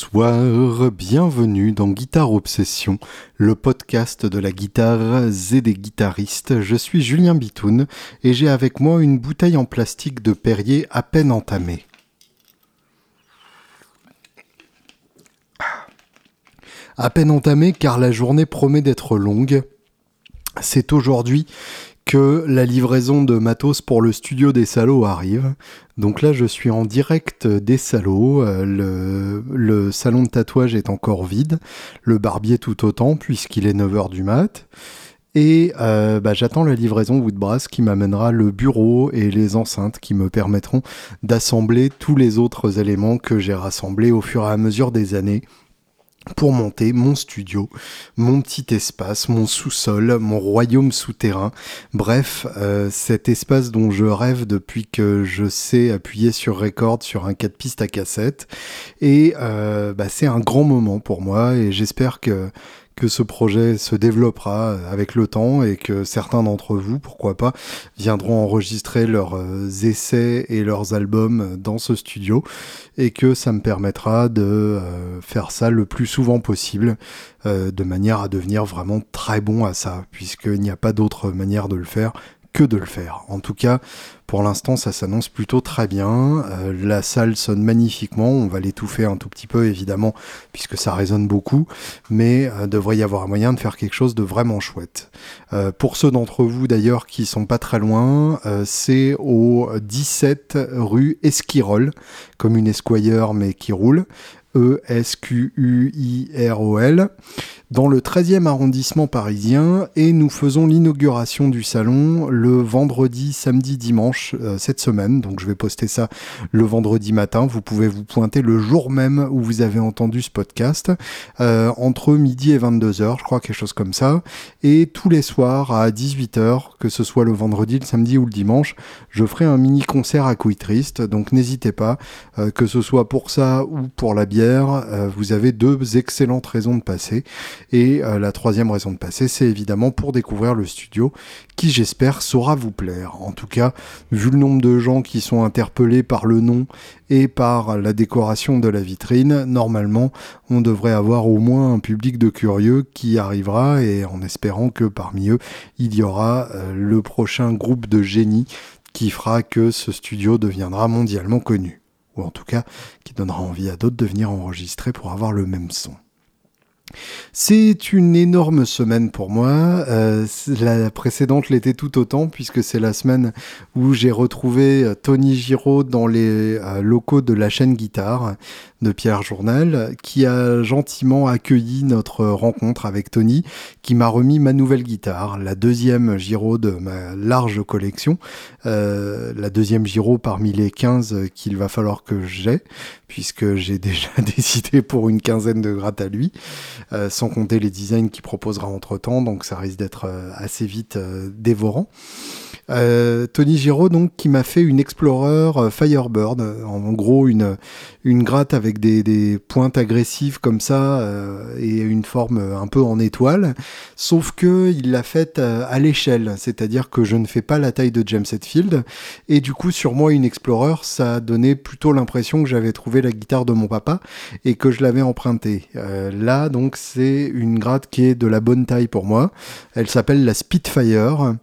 Bonsoir, bienvenue dans Guitare Obsession, le podcast de la guitare et des guitaristes. Je suis Julien Bitoun et j'ai avec moi une bouteille en plastique de Perrier à peine entamée. À peine entamée car la journée promet d'être longue. C'est aujourd'hui la livraison de matos pour le studio des salauds arrive. Donc là, je suis en direct des salauds. Euh, le, salon de tatouage est encore vide. Le barbier tout autant, puisqu'il est 9h du mat. Et euh, bah, j'attends la livraison Woodbrass qui m'amènera le bureau et les enceintes qui me permettront d'assembler tous les autres éléments que j'ai rassemblés au fur et à mesure des années pour monter mon studio, mon petit espace, mon sous-sol, mon royaume souterrain. Bref, euh, cet espace dont je rêve depuis que je sais appuyer sur record sur un 4 pistes à cassette. Et euh, bah, c'est un grand moment pour moi et j'espère que que ce projet se développera avec le temps et que certains d'entre vous, pourquoi pas, viendront enregistrer leurs euh, essais et leurs albums dans ce studio et que ça me permettra de euh, faire ça le plus souvent possible euh, de manière à devenir vraiment très bon à ça puisqu'il n'y a pas d'autre manière de le faire que de le faire. En tout cas, pour l'instant, ça s'annonce plutôt très bien. Euh, la salle sonne magnifiquement. On va l'étouffer un tout petit peu, évidemment, puisque ça résonne beaucoup. Mais euh, devrait y avoir moyen de faire quelque chose de vraiment chouette. Euh, pour ceux d'entre vous, d'ailleurs, qui sont pas très loin, c'est au 17 rue Esquirol, comme une Esquire, mais qui roule. E-S-Q-U-I-R-O-L dans le 13e arrondissement parisien et nous faisons l'inauguration du salon le vendredi, samedi, dimanche euh, cette semaine. Donc je vais poster ça le vendredi matin. Vous pouvez vous pointer le jour même où vous avez entendu ce podcast euh, entre midi et 22h, je crois quelque chose comme ça. Et tous les soirs à 18h, que ce soit le vendredi, le samedi ou le dimanche, je ferai un mini concert à Couille Triste. Donc n'hésitez pas, euh, que ce soit pour ça ou pour la bière, vous avez deux excellentes raisons de passer. Et euh, la troisième raison de passer, c'est évidemment pour découvrir le studio, qui j'espère saura vous plaire. En tout cas, vu le nombre de gens qui sont interpellés par le nom et par la décoration de la vitrine, normalement, on devrait avoir au moins un public de curieux qui arrivera, et en espérant que parmi eux, il y aura euh, le prochain groupe de génies qui fera que ce studio deviendra mondialement connu. Ou en tout cas, qui donnera envie à d'autres de venir enregistrer pour avoir le même son. C'est une énorme semaine pour moi. Euh, la précédente l'était tout autant puisque c'est la semaine où j'ai retrouvé euh, Tony Giraud dans les euh, locaux de la chaîne Guitare de Pierre Journal qui a gentiment accueilli notre rencontre avec Tony qui m'a remis ma nouvelle guitare, la deuxième Giraud de ma large collection, la deuxième Giraud parmi les 15 qu'il va falloir que j'ai puisque j'ai déjà décidé pour une quinzaine de grattes à lui. Euh, sans compter les designs qu'il proposera entre temps, donc ça risque d'être euh, assez vite euh, dévorant. Euh, Tony Giraud, donc, qui m'a fait une Explorer euh, Firebird, en gros une, une gratte avec des, des pointes agressives comme ça euh, et une forme un peu en étoile, sauf que il l'a faite à l'échelle, c'est-à-dire que je ne fais pas la taille de James Hetfield, et du coup sur moi une Explorer, ça donné plutôt l'impression que j'avais trouvé la guitare de mon papa et que je l'avais empruntée. là donc c'est une gratte qui est de la bonne taille pour moi, elle s'appelle la Spitfire,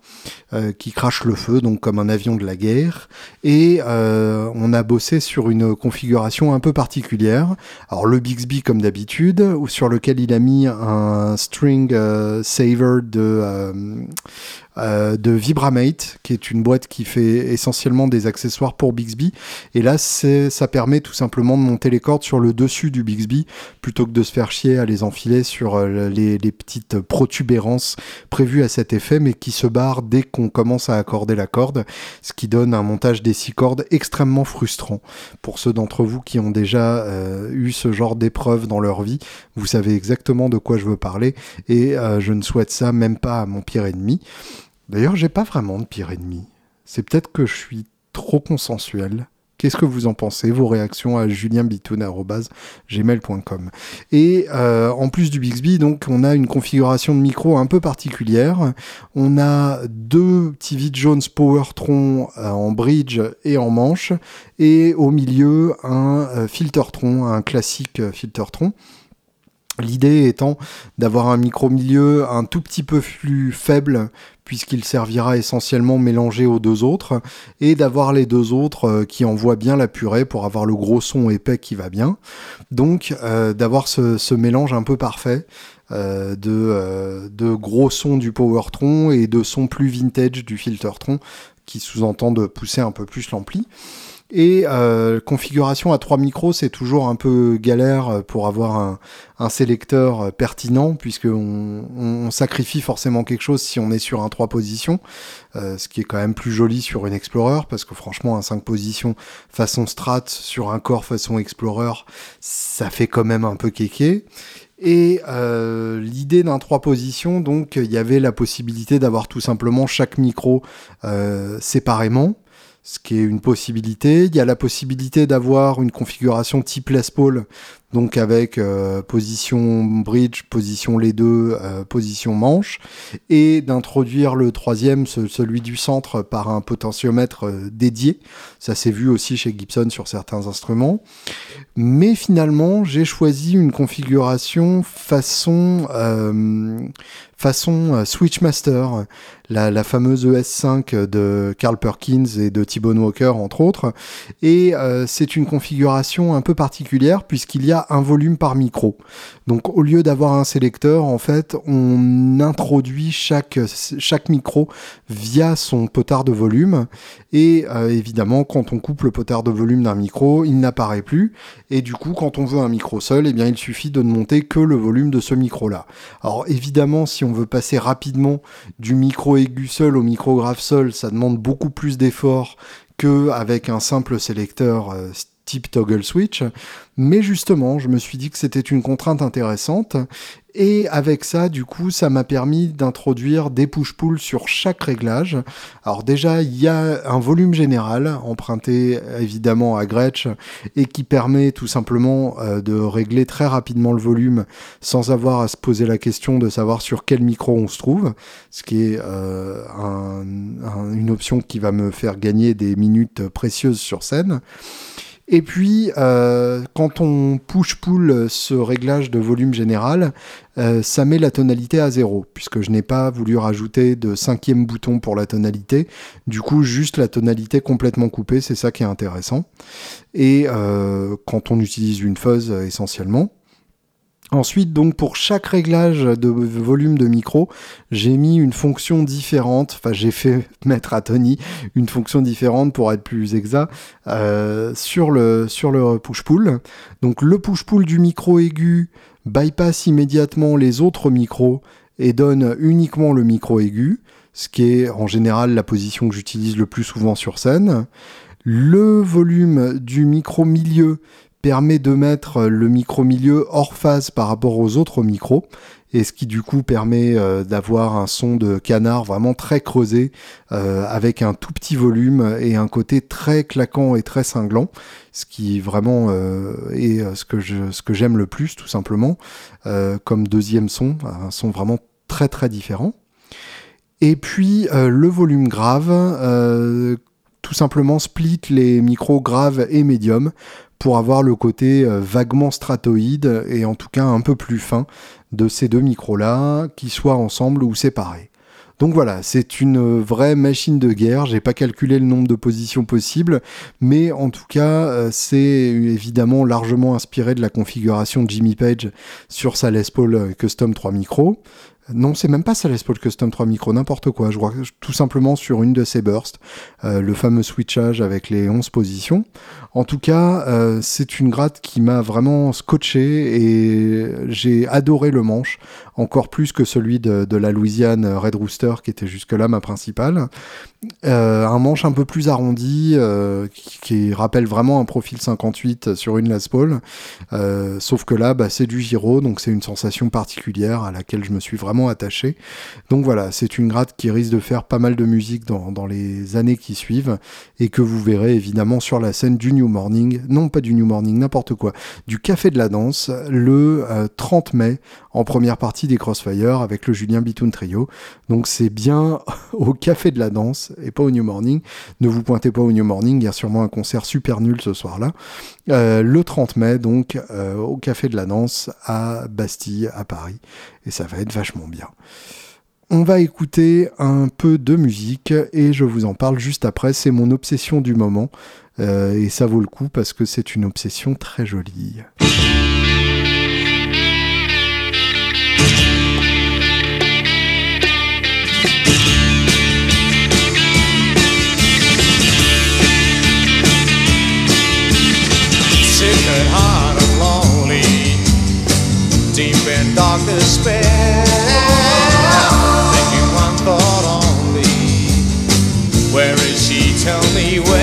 qui crache le feu, donc comme un avion de la guerre. Et euh, on a bossé sur une configuration un peu particulière. Alors le Bixby comme d'habitude, sur lequel il a mis un string euh, saver de euh, de Vibramate, qui est une boîte qui fait essentiellement des accessoires pour Bixby. Et là, ça permet tout simplement de monter les cordes sur le dessus du Bixby, plutôt que de se faire chier à les enfiler sur les, petites protubérances prévues à cet effet, mais qui se barrent dès qu'on commence à accorder la corde, ce qui donne un montage des six cordes extrêmement frustrant. Pour ceux d'entre vous qui ont déjà euh, eu ce genre d'épreuve dans leur vie, vous savez exactement de quoi je veux parler, et je ne souhaite ça même pas à mon pire ennemi. D'ailleurs, j'ai pas vraiment de pire ennemi. C'est peut-être que je suis trop consensuel Qu'est-ce que vous en pensez Vos réactions à julienbitoun.gmail.com Et euh, en plus du Bixby, donc, on a une configuration de micro un peu particulière. On a deux TV Jones Powertron euh, en bridge et en manche, et au milieu un euh, Filtertron, un classique Filtertron. L'idée étant d'avoir un micro milieu un tout petit peu plus faible puisqu'il servira essentiellement mélangé aux deux autres, et d'avoir les deux autres euh, qui envoient bien la purée pour avoir le gros son épais qui va bien. Donc euh, d'avoir ce, mélange un peu parfait euh, de, de gros sons du Powertron et de sons plus vintage du Filtertron, qui sous-entend de pousser un peu plus l'ampli. Et euh, configuration à trois micros, c'est toujours un peu galère pour avoir un, sélecteur pertinent, puisqu'on on sacrifie forcément quelque chose si on est sur un 3 positions, euh, ce qui est quand même plus joli sur une Explorer, parce que franchement, un 5 positions façon Strat sur un corps façon Explorer, ça fait quand même un peu kéké. Et euh, l'idée d'un 3 positions, donc il y avait la possibilité d'avoir tout simplement chaque micro euh, séparément ce qui est une possibilité. Il y a la possibilité d'avoir une configuration type Les Paul, donc avec euh, position bridge, position les deux, euh, position manche, et d'introduire le troisième, celui du centre, par un potentiomètre euh, dédié. Ça s'est vu aussi chez Gibson sur certains instruments. Mais finalement, j'ai choisi une configuration façon façon euh, Switchmaster, la, la, fameuse ES5 de Carl Perkins et de T-Bone Walker entre autres. Et euh, c'est une configuration un peu particulière puisqu'il y a un volume par micro. Donc au lieu d'avoir un sélecteur, en fait, on introduit chaque, micro via son potard de volume. Et euh, évidemment, quand on coupe le potard de volume d'un micro, il n'apparaît plus. Et du coup, quand on veut un micro seul, eh bien, il suffit de ne monter que le volume de ce micro-là. Alors évidemment, si on veut passer rapidement du micro aigu seul au micro grave seul, ça demande beaucoup plus d'efforts qu'avec un simple sélecteur euh, type toggle switch. Mais justement, je me suis dit que c'était une contrainte intéressante. Et avec ça, du coup, ça m'a permis d'introduire des push-pull sur chaque réglage. Alors déjà, il y a un volume général emprunté évidemment à Gretsch et qui permet tout simplement euh, de régler très rapidement le volume sans avoir à se poser la question de savoir sur quel micro on se trouve, ce qui est euh, une option qui va me faire gagner des minutes précieuses sur scène. Et puis, euh, quand on push-pull ce réglage de volume général, euh, ça met la tonalité à zéro, puisque je n'ai pas voulu rajouter de cinquième bouton pour la tonalité. Du coup, juste la tonalité complètement coupée, c'est ça qui est intéressant. Et euh, quand on utilise une fuzz essentiellement. Ensuite, donc pour chaque réglage de volume de micro, j'ai mis une fonction différente. Enfin, j'ai fait mettre à Tony une fonction différente pour être plus exact euh, sur le sur le push-pull. Donc le push-pull du micro aigu bypass immédiatement les autres micros et donne uniquement le micro aigu, ce qui est en général la position que j'utilise le plus souvent sur scène. Le volume du micro milieu permet de mettre le micro milieu hors phase par rapport aux autres micros. Et ce qui du coup permet euh, d'avoir un son de canard vraiment très creusé euh, avec un tout petit volume et un côté très claquant et très cinglant. Ce qui vraiment euh, est ce que je ce que j'aime le plus tout simplement comme deuxième son un son vraiment très très différent. Et puis le volume grave tout simplement split les micros graves et médiums pour avoir le côté euh, vaguement stratoïde et en tout cas un peu plus fin de ces deux micros-là, qui soient ensemble ou séparés. Donc voilà, c'est une vraie machine de guerre. J'ai pas calculé le nombre de positions possibles, mais en tout cas, euh, c'est évidemment largement inspiré de la configuration de Jimmy Page sur sa Les Paul Custom 3 micros. Non, c'est même pas ça Les Paul Custom 3 micro, n'importe quoi. Je vois tout simplement sur une de ces bursts, euh, le fameux switchage avec les 11 positions. En tout cas, euh, c'est une gratte qui m'a vraiment scotché et j'ai adoré le manche, encore plus que celui de, la Louisiane Red Rooster qui était jusque-là ma principale. Euh, un manche un peu plus arrondi euh, qui, rappelle vraiment un profil 58 sur une Les Paul, sauf que là, bah, c'est du gyro, donc c'est une sensation particulière à laquelle je me suis vraiment attaché. Donc voilà, c'est une gratte qui risque de faire pas mal de musique dans, dans, les années qui suivent et que vous verrez évidemment sur la scène du New Morning, non pas du New Morning, n'importe quoi, du Café de la Danse le 30 mai en première partie des Crossfire avec le Julien Bitoun Trio. Donc c'est bien au Café de la Danse et pas au New Morning. Ne vous pointez pas au New Morning, il y a sûrement un concert super nul ce soir-là. Euh, le 30 mai, donc, euh, au Café de la Danse à Bastille, à Paris. Et ça va être vachement bien. On va écouter un peu de musique et je vous en parle juste après. C'est mon obsession du moment. Euh, et ça vaut le coup parce que c'est une obsession très jolie. dark despair. Thinking one thought only. Where is she? Tell me where.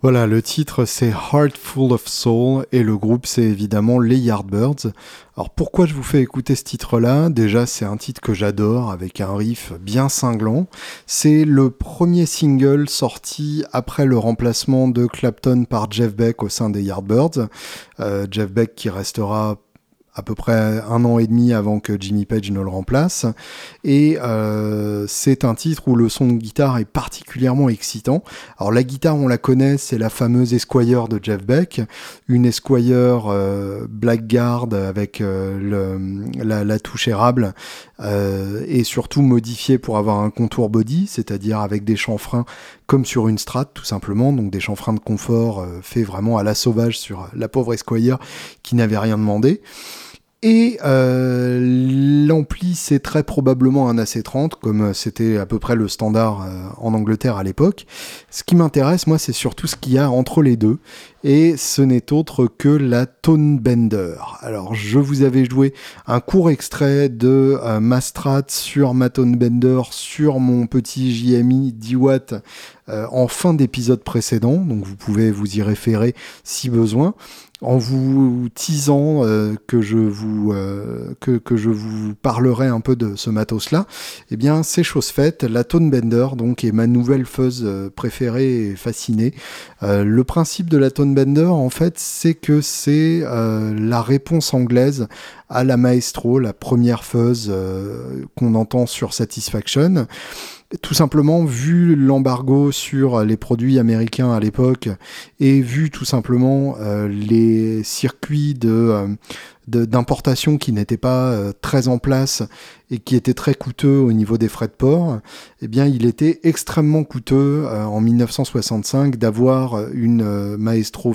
Voilà, le titre c'est Heart Full of Soul et le groupe c'est évidemment les Yardbirds. Alors pourquoi je vous fais écouter ce titre-là? Déjà c'est un titre que j'adore avec un riff bien cinglant. C'est le premier single sorti après le remplacement de Clapton par Jeff Beck au sein des Yardbirds. Euh, Jeff Beck qui restera à peu près un an et demi avant que Jimmy Page ne le remplace. Et euh, c'est un titre où le son de guitare est particulièrement excitant. Alors la guitare, on la connaît, c'est la fameuse Esquire de Jeff Beck, une Esquire euh, Blackguard avec euh, le, la, la, touche érable euh, et surtout modifiée pour avoir un contour body, c'est-à-dire avec des chanfreins comme sur une Strat tout simplement, donc des chanfreins de confort euh, faits vraiment à la sauvage sur la pauvre Esquire qui n'avait rien demandé. Et euh, l'ampli, c'est très probablement un AC30, comme c'était à peu près le standard euh, en Angleterre à l'époque. Ce qui m'intéresse, moi, c'est surtout ce qu'il y a entre les deux. Et ce n'est autre que la Tone Bender. Alors, je vous avais joué un court extrait de euh, Mastrat sur ma Tone Bender sur mon petit JMI 10 watts en fin d'épisode précédent. Donc, vous pouvez vous y référer si besoin en vous teasant euh, que je vous euh, que, que, je vous parlerai un peu de ce matos là eh bien c'est chose faite. La Tone Bender donc est ma nouvelle fuzz euh, préférée et fascinée. Le principe de la Tone Bender en fait c'est que c'est la réponse anglaise à la Maestro la première fuzz qu'on entend sur Satisfaction tout simplement, vu l'embargo sur les produits américains à l'époque et vu tout simplement euh, les circuits euh, d'importation qui n'étaient pas euh, très en place et qui étaient très coûteux au niveau des frais de port, eh bien, il était extrêmement coûteux en 1965 d'avoir une Maestro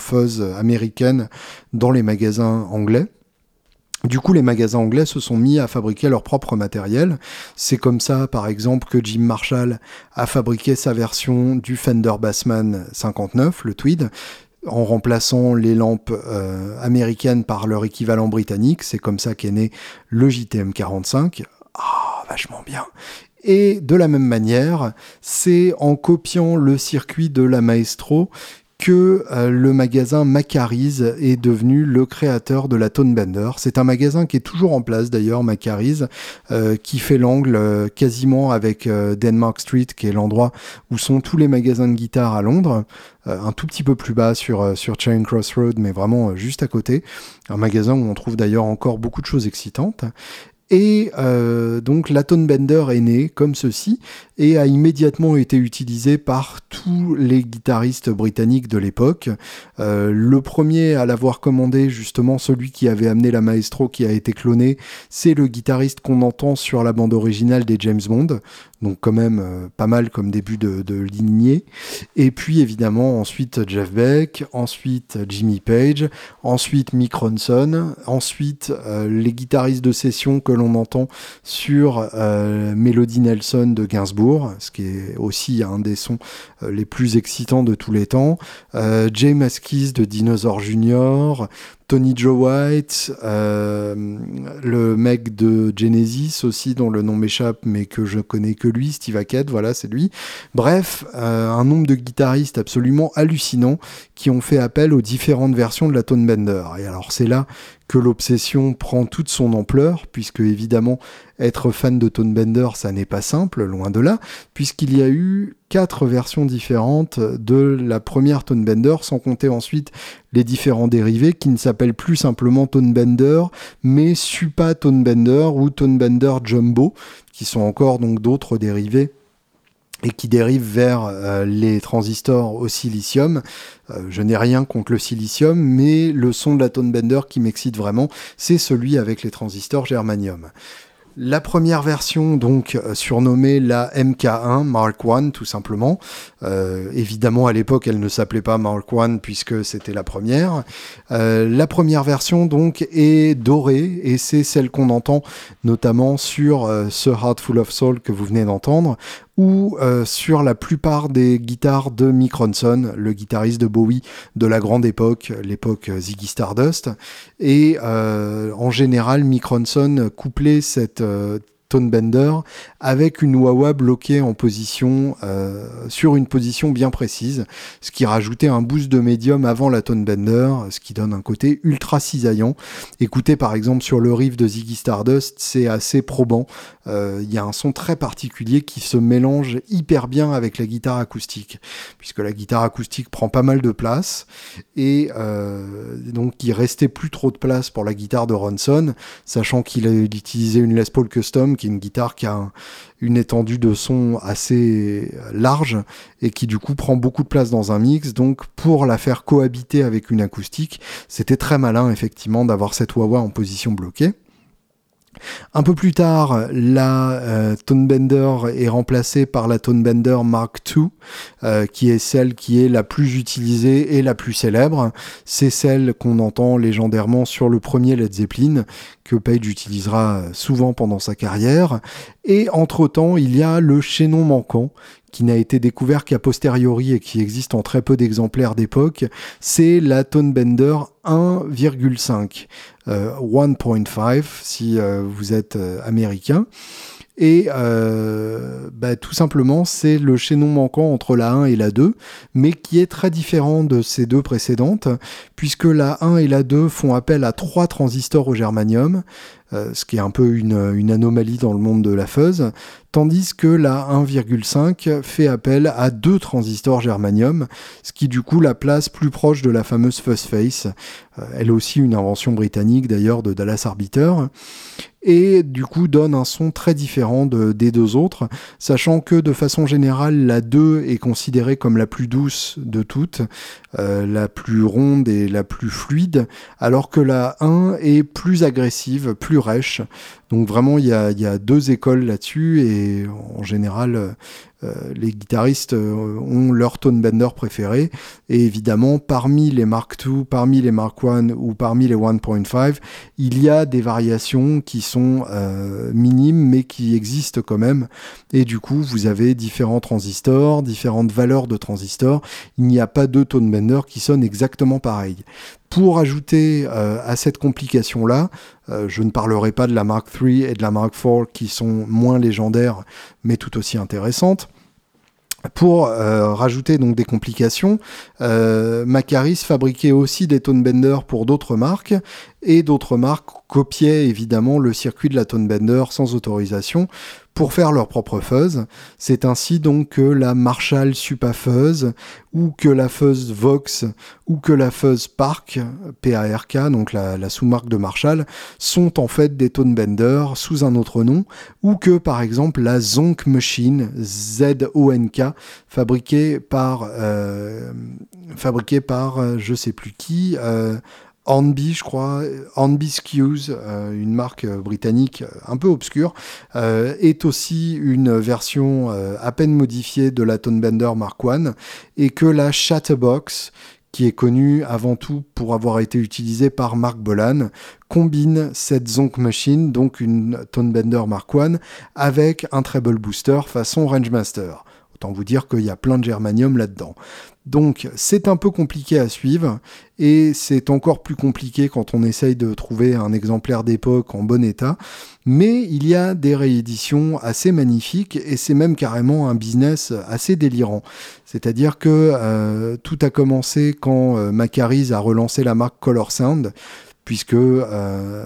américaine dans les magasins anglais. Du coup, les magasins anglais se sont mis à fabriquer leur propre matériel. C'est comme ça, par exemple, que Jim Marshall a fabriqué sa version du Fender Bassman 59, le Tweed, en remplaçant les lampes euh, américaines par leur équivalent britannique. C'est comme ça qu'est né le JTM 45. Ah, vachement bien. Et de la même manière, c'est en copiant le circuit de la Maestro que euh, le magasin Macariz est devenu le créateur de la Tone Bender. C'est un magasin qui est toujours en place d'ailleurs, Macariz, euh, qui fait l'angle euh, quasiment avec Denmark Street, qui est l'endroit où sont tous les magasins de guitare à Londres. un tout petit peu plus bas sur, sur Charing Cross Road, mais vraiment juste à côté. Un magasin où on trouve d'ailleurs encore beaucoup de choses excitantes. Et euh, donc la Tone Bender est née comme ceci et a immédiatement été utilisée par tous les guitaristes britanniques de l'époque. Euh, le premier à l'avoir commandé, justement celui qui avait amené la Maestro qui a été cloné, c'est le guitariste qu'on entend sur la bande originale des James Bond. Donc quand même euh, pas mal comme début de, lignée. Et puis évidemment ensuite Jeff Beck, ensuite Jimmy Page, ensuite Mick Ronson, ensuite les guitaristes de session l'on entend sur euh, Melody Nelson de Gainsbourg, ce qui est aussi un des sons euh, les plus excitants de tous les temps, euh, Jay Maskis de Dinosaur Jr., Tony Joe White, le mec de Genesis aussi, dont le nom m'échappe, mais que je connais que lui, Steve Hackett, voilà, c'est lui. Bref, un nombre de guitaristes absolument hallucinants qui ont fait appel aux différentes versions de la Tone Bender. Et alors c'est là que l'obsession prend toute son ampleur, puisque évidemment, être fan de Tone Bender, ça n'est pas simple, loin de là, puisqu'il y a eu quatre versions différentes de la première Tone Bender, sans compter ensuite les différents dérivés qui ne s'appellent plus simplement Tone Bender, mais Supa Tone Bender ou Tone Bender Jumbo, qui sont encore donc d'autres dérivés et qui dérivent vers euh, les transistors au silicium. Euh, je n'ai rien contre le silicium, mais le son de la Tone Bender qui m'excite vraiment, c'est celui avec les transistors germanium. La première version, donc euh, surnommée la MK1 Mark I, tout simplement. Euh, évidemment, à l'époque, elle ne s'appelait pas Mark I puisque c'était la première. Euh, la première version, donc, est dorée et c'est celle qu'on entend notamment sur ce Heart Full of Soul que vous venez d'entendre, ou euh, sur la plupart des guitares de Mick Ronson, le guitariste de Bowie de la grande époque, l'époque Ziggy Stardust. Et euh, en général, Mick Ronson couplait cette euh, Tone Bender avec une wah bloquée en position euh, sur une position bien précise, ce qui rajoutait un boost de médium avant la Tone Bender, ce qui donne un côté ultra cisaillant. Écoutez par exemple sur le riff de Ziggy Stardust, c'est assez probant. Euh, il y a un son très particulier qui se mélange hyper bien avec la guitare acoustique, puisque la guitare acoustique prend pas mal de place et euh, donc il restait plus trop de place pour la guitare de Ronson, sachant qu'il utilisait une Les Paul Custom une guitare qui a une étendue de son assez large et qui du coup prend beaucoup de place dans un mix. Donc pour la faire cohabiter avec une acoustique, c'était très malin effectivement d'avoir cette wah en position bloquée. Un peu plus tard, la euh, Tone Bender est remplacée par la Tone Bender Mark II, euh, qui est celle qui est la plus utilisée et la plus célèbre. C'est celle qu'on entend légendairement sur le premier Led Zeppelin, que Page utilisera souvent pendant sa carrière. Et entre-temps, il y a le chaînon manquant, qui n'a été découvert qu'à posteriori et qui existe en très peu d'exemplaires d'époque, c'est la Tone Bender 1,5, 1.5 si euh, vous êtes euh, américain. Et euh, bah, tout simplement, c'est le chaînon manquant entre la 1 et la 2, mais qui est très différent de ces deux précédentes, puisque la 1 et la 2 font appel à trois transistors au germanium, euh, ce qui est un peu une, anomalie dans le monde de la fuzz, tandis que la 1,5 fait appel à deux transistors germanium, ce qui du coup la place plus proche de la fameuse fuzz face. Euh, elle aussi une invention britannique d'ailleurs de Dallas Arbiter et du coup donne un son très différent de, des deux autres, sachant que de façon générale la 2 est considérée comme la plus douce de toutes, euh, la plus ronde et la plus fluide, alors que la 1 est plus agressive, plus Donc vraiment il y a, deux écoles là-dessus et en général euh, les guitaristes euh, ont leur tone bender préféré. Et évidemment, parmi les Mark II, parmi les Mark I ou parmi les 1.5, il y a des variations qui sont euh, minimes mais qui existent quand même. Et du coup, vous avez différents transistors, différentes valeurs de transistors. Il n'y a pas deux tone benders qui sonnent exactement pareil. Pour ajouter à cette complication-là, je ne parlerai pas de la Mark III et de la Mark IV qui sont moins légendaires mais tout aussi intéressantes. Pour euh, rajouter donc des complications, euh, Macaris fabriquait aussi des tone benders pour d'autres marques et d'autres marques copiaient évidemment le circuit de la Tone Bender sans autorisation pour faire leur propre fuzz. C'est ainsi donc que la Marshall Supa Fuzz ou que la Fuzz Vox ou que la Fuzz Park, PARK, donc la, sous-marque de Marshall, sont en fait des Tone Bender sous un autre nom ou que par exemple la Zonk Machine, Z-O-N-K, fabriquée par, euh, fabriquée par euh, je sais plus qui, euh, Hornby, je crois, Hornby Skews, euh, une marque euh, britannique euh, un peu obscure, est aussi une version à peine modifiée de la Tonebender Mark I, et que la Chatterbox, qui est connue avant tout pour avoir été utilisée par Mark Bolan, combine cette Zonk Machine, donc une Tonebender Mark I, avec un treble booster façon Rangemaster. Autant vous dire qu'il y a plein de germanium là-dedans. Donc c'est un peu compliqué à suivre et c'est encore plus compliqué quand on essaye de trouver un exemplaire d'époque en bon état. Mais il y a des rééditions assez magnifiques et c'est même carrément un business assez délirant. C'est-à-dire que euh, tout a commencé quand euh, a relancé la marque Color Sound puisque euh,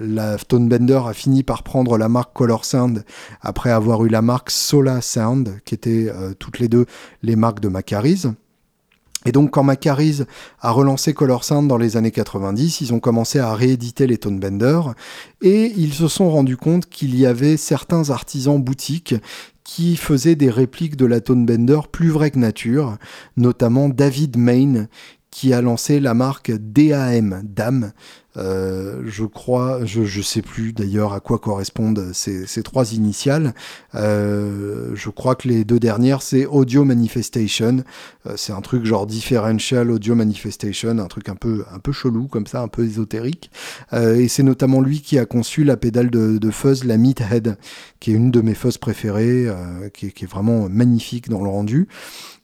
la Tone Bender a fini par prendre la marque Color Sound après avoir eu la marque Sola Sound, qui étaient euh, toutes les deux les marques de Macaris. Et donc quand Macaris a relancé Color dans les années 90, ils ont commencé à rééditer les Tone Bender et ils se sont rendus compte qu'il y avait certains artisans boutiques qui faisaient des répliques de la Tone Bender plus vraies que nature, notamment David Main, qui a lancé la marque DAM, DAM, euh, je crois, je ne sais plus d'ailleurs à quoi correspondent ces, ces trois initiales. Euh, je crois que les deux dernières, c'est Audio Manifestation. Euh, c'est un truc genre Differential Audio Manifestation, un truc un peu, un peu chelou comme ça, un peu ésotérique. et c'est notamment lui qui a conçu la pédale de, de fuzz, la Meathead, qui est une de mes fuzz préférées, qui, qui, est vraiment magnifique dans le rendu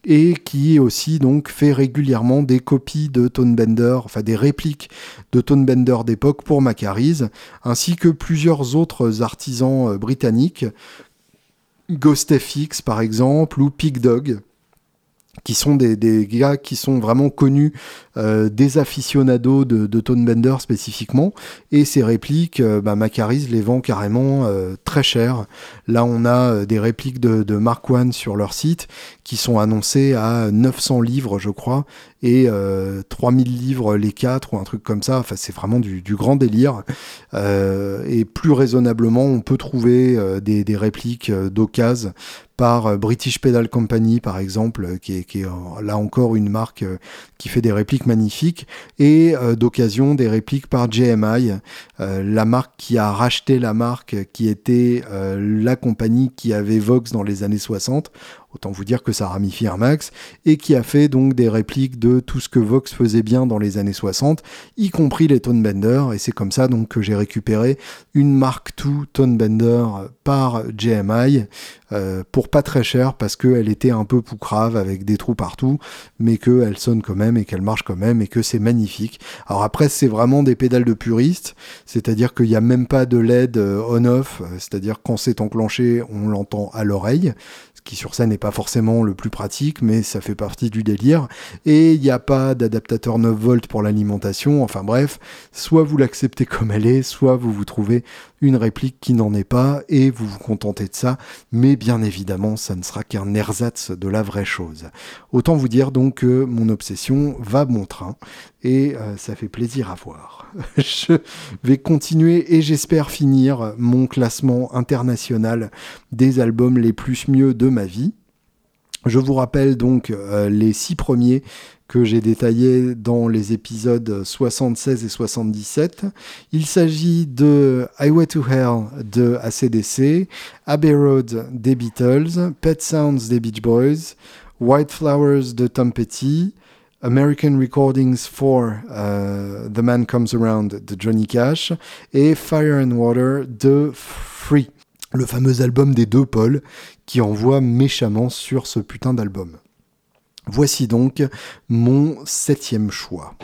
et qui aussi donc fait régulièrement des copies de Tone Bender, enfin des répliques de Tone Bender d'époque pour Macaris, ainsi que plusieurs autres artisans euh, britanniques, GhostFX par exemple, ou Pig Dog, qui sont des, gars qui sont vraiment connus euh, des aficionados de, de Tone Bender spécifiquement. Et ces répliques, euh, bah, Macaris les vend carrément euh, très cher. Là, on a des répliques de, de, Mark One sur leur site qui sont annoncées à 900 livres, je crois, et 3000 livres les 4 ou un truc comme ça. Enfin, c'est vraiment du, grand délire. et plus raisonnablement, on peut trouver des, des répliques d'occasion par British Pedal Company, par exemple, qui est, là encore une marque qui fait des répliques magnifiques, et euh, d'occasion des répliques par JMI, euh, la marque qui a racheté la marque qui était euh, la compagnie qui avait Vox dans les années 60 autant vous dire que ça ramifie un max, et qui a fait donc des répliques de tout ce que Vox faisait bien dans les années 60, y compris les Tone Bender, et c'est comme ça donc que j'ai récupéré une Mark II Tone Bender par JMI, euh, pour pas très cher, parce qu'elle était un peu poucrave avec des trous partout, mais qu'elle sonne quand même, et qu'elle marche quand même, et que c'est magnifique. Alors après, c'est vraiment des pédales de puriste, c'est-à-dire qu'il n'y a même pas de LED euh, on-off, c'est-à-dire quand c'est enclenché, on l'entend à l'oreille, qui sur ça n'est pas forcément le plus pratique, mais ça fait partie du délire. Et il n'y a pas d'adaptateur 9 volts pour l'alimentation. Enfin bref, soit vous l'acceptez comme elle est, soit vous vous trouvez une réplique qui n'en est pas et vous vous contentez de ça. Mais bien évidemment, ça ne sera qu'un ersatz de la vraie chose. Autant vous dire donc que mon obsession va bon train et euh, ça fait plaisir à voir. Je vais continuer et j'espère finir mon classement international des albums les plus mieux de ma vie. Je vous rappelle donc euh, les six premiers que j'ai détaillés dans les épisodes 76 et 77. Il s'agit de Highway to Hell de ACDC, Abbey Road des Beatles, Pet Sounds des Beach Boys, White Flowers de Tom Petty, American Recordings for uh, The Man Comes Around de Johnny Cash et Fire and Water de Free, le fameux album des deux Paul qui envoie méchamment sur ce putain d'album. Voici donc mon septième choix.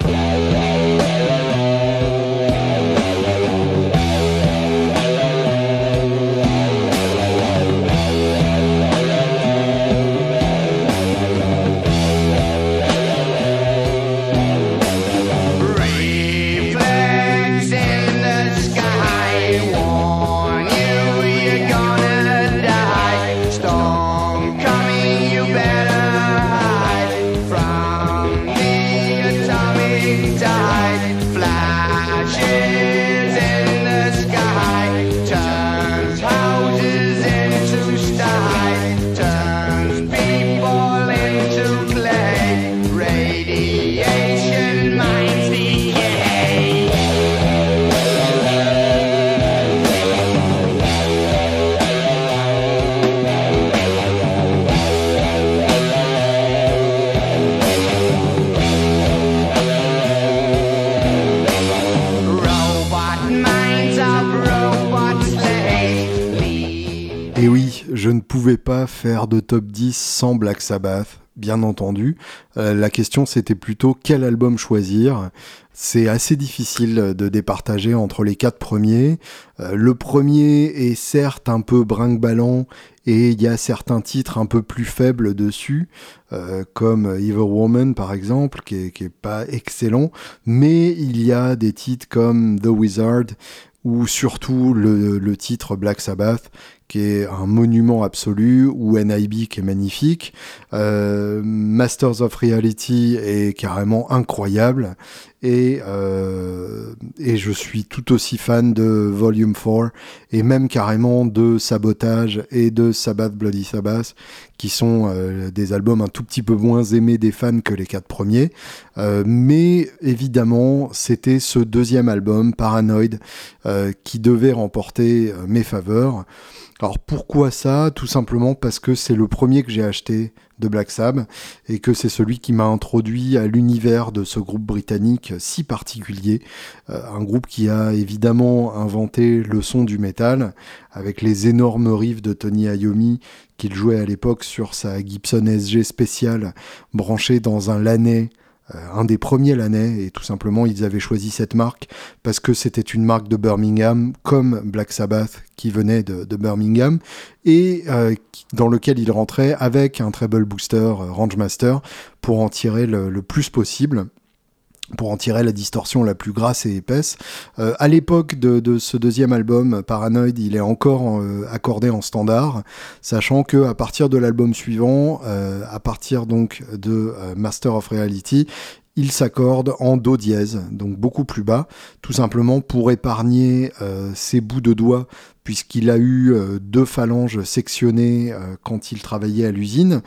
Pas faire de top 10 sans Black Sabbath, bien entendu. Euh, la question c'était plutôt quel album choisir. C'est assez difficile de départager entre les quatre premiers. Euh, le premier est certes un peu brinque-ballant et il y a certains titres un peu plus faibles dessus, euh, comme Evil Woman par exemple, qui est, pas excellent, mais il y a des titres comme The Wizard ou surtout le titre Black Sabbath qui est un monument absolu, ou NIB qui est magnifique. Euh, Masters of Reality est carrément incroyable. Et, euh, et je suis tout aussi fan de Volume 4 et même carrément de Sabotage et de Sabbath Bloody Sabbath qui sont euh, des albums un tout petit peu moins aimés des fans que les quatre premiers. Mais évidemment, c'était ce deuxième album, Paranoid, qui devait remporter mes faveurs. Alors pourquoi ça? Tout simplement parce que c'est le premier que j'ai acheté de Black Sabbath et que c'est celui qui m'a introduit à l'univers de ce groupe britannique si particulier. Euh, un groupe qui a évidemment inventé le son du métal avec les énormes riffs de Tony Iommi qu'il jouait à l'époque sur sa Gibson SG spéciale branchée dans un Laney euh, un des premiers l'année et tout simplement ils avaient choisi cette marque parce que c'était une marque de Birmingham comme Black Sabbath qui venait de, Birmingham et euh, dans lequel ils rentraient avec un treble booster euh, Rangemaster pour en tirer le plus possible pour en tirer la distorsion la plus grasse et épaisse. Euh, à l'époque de, ce deuxième album, Paranoid, il est encore euh, accordé en standard, sachant que à partir de l'album suivant, euh, à partir donc de Master of Reality, il s'accorde en do dièse, donc beaucoup plus bas, tout simplement pour épargner ses bouts de doigts puisqu'il a eu euh, deux phalanges sectionnées euh, quand il travaillait à l'usine,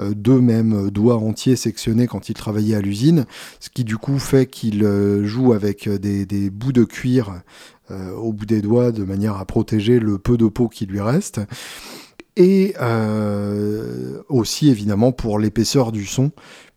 euh, deux mêmes doigts entiers sectionnés quand il travaillait à l'usine, ce qui du coup fait qu'il joue avec des, bouts de cuir au bout des doigts de manière à protéger le peu de peau qui lui reste. Et aussi évidemment pour l'épaisseur du son,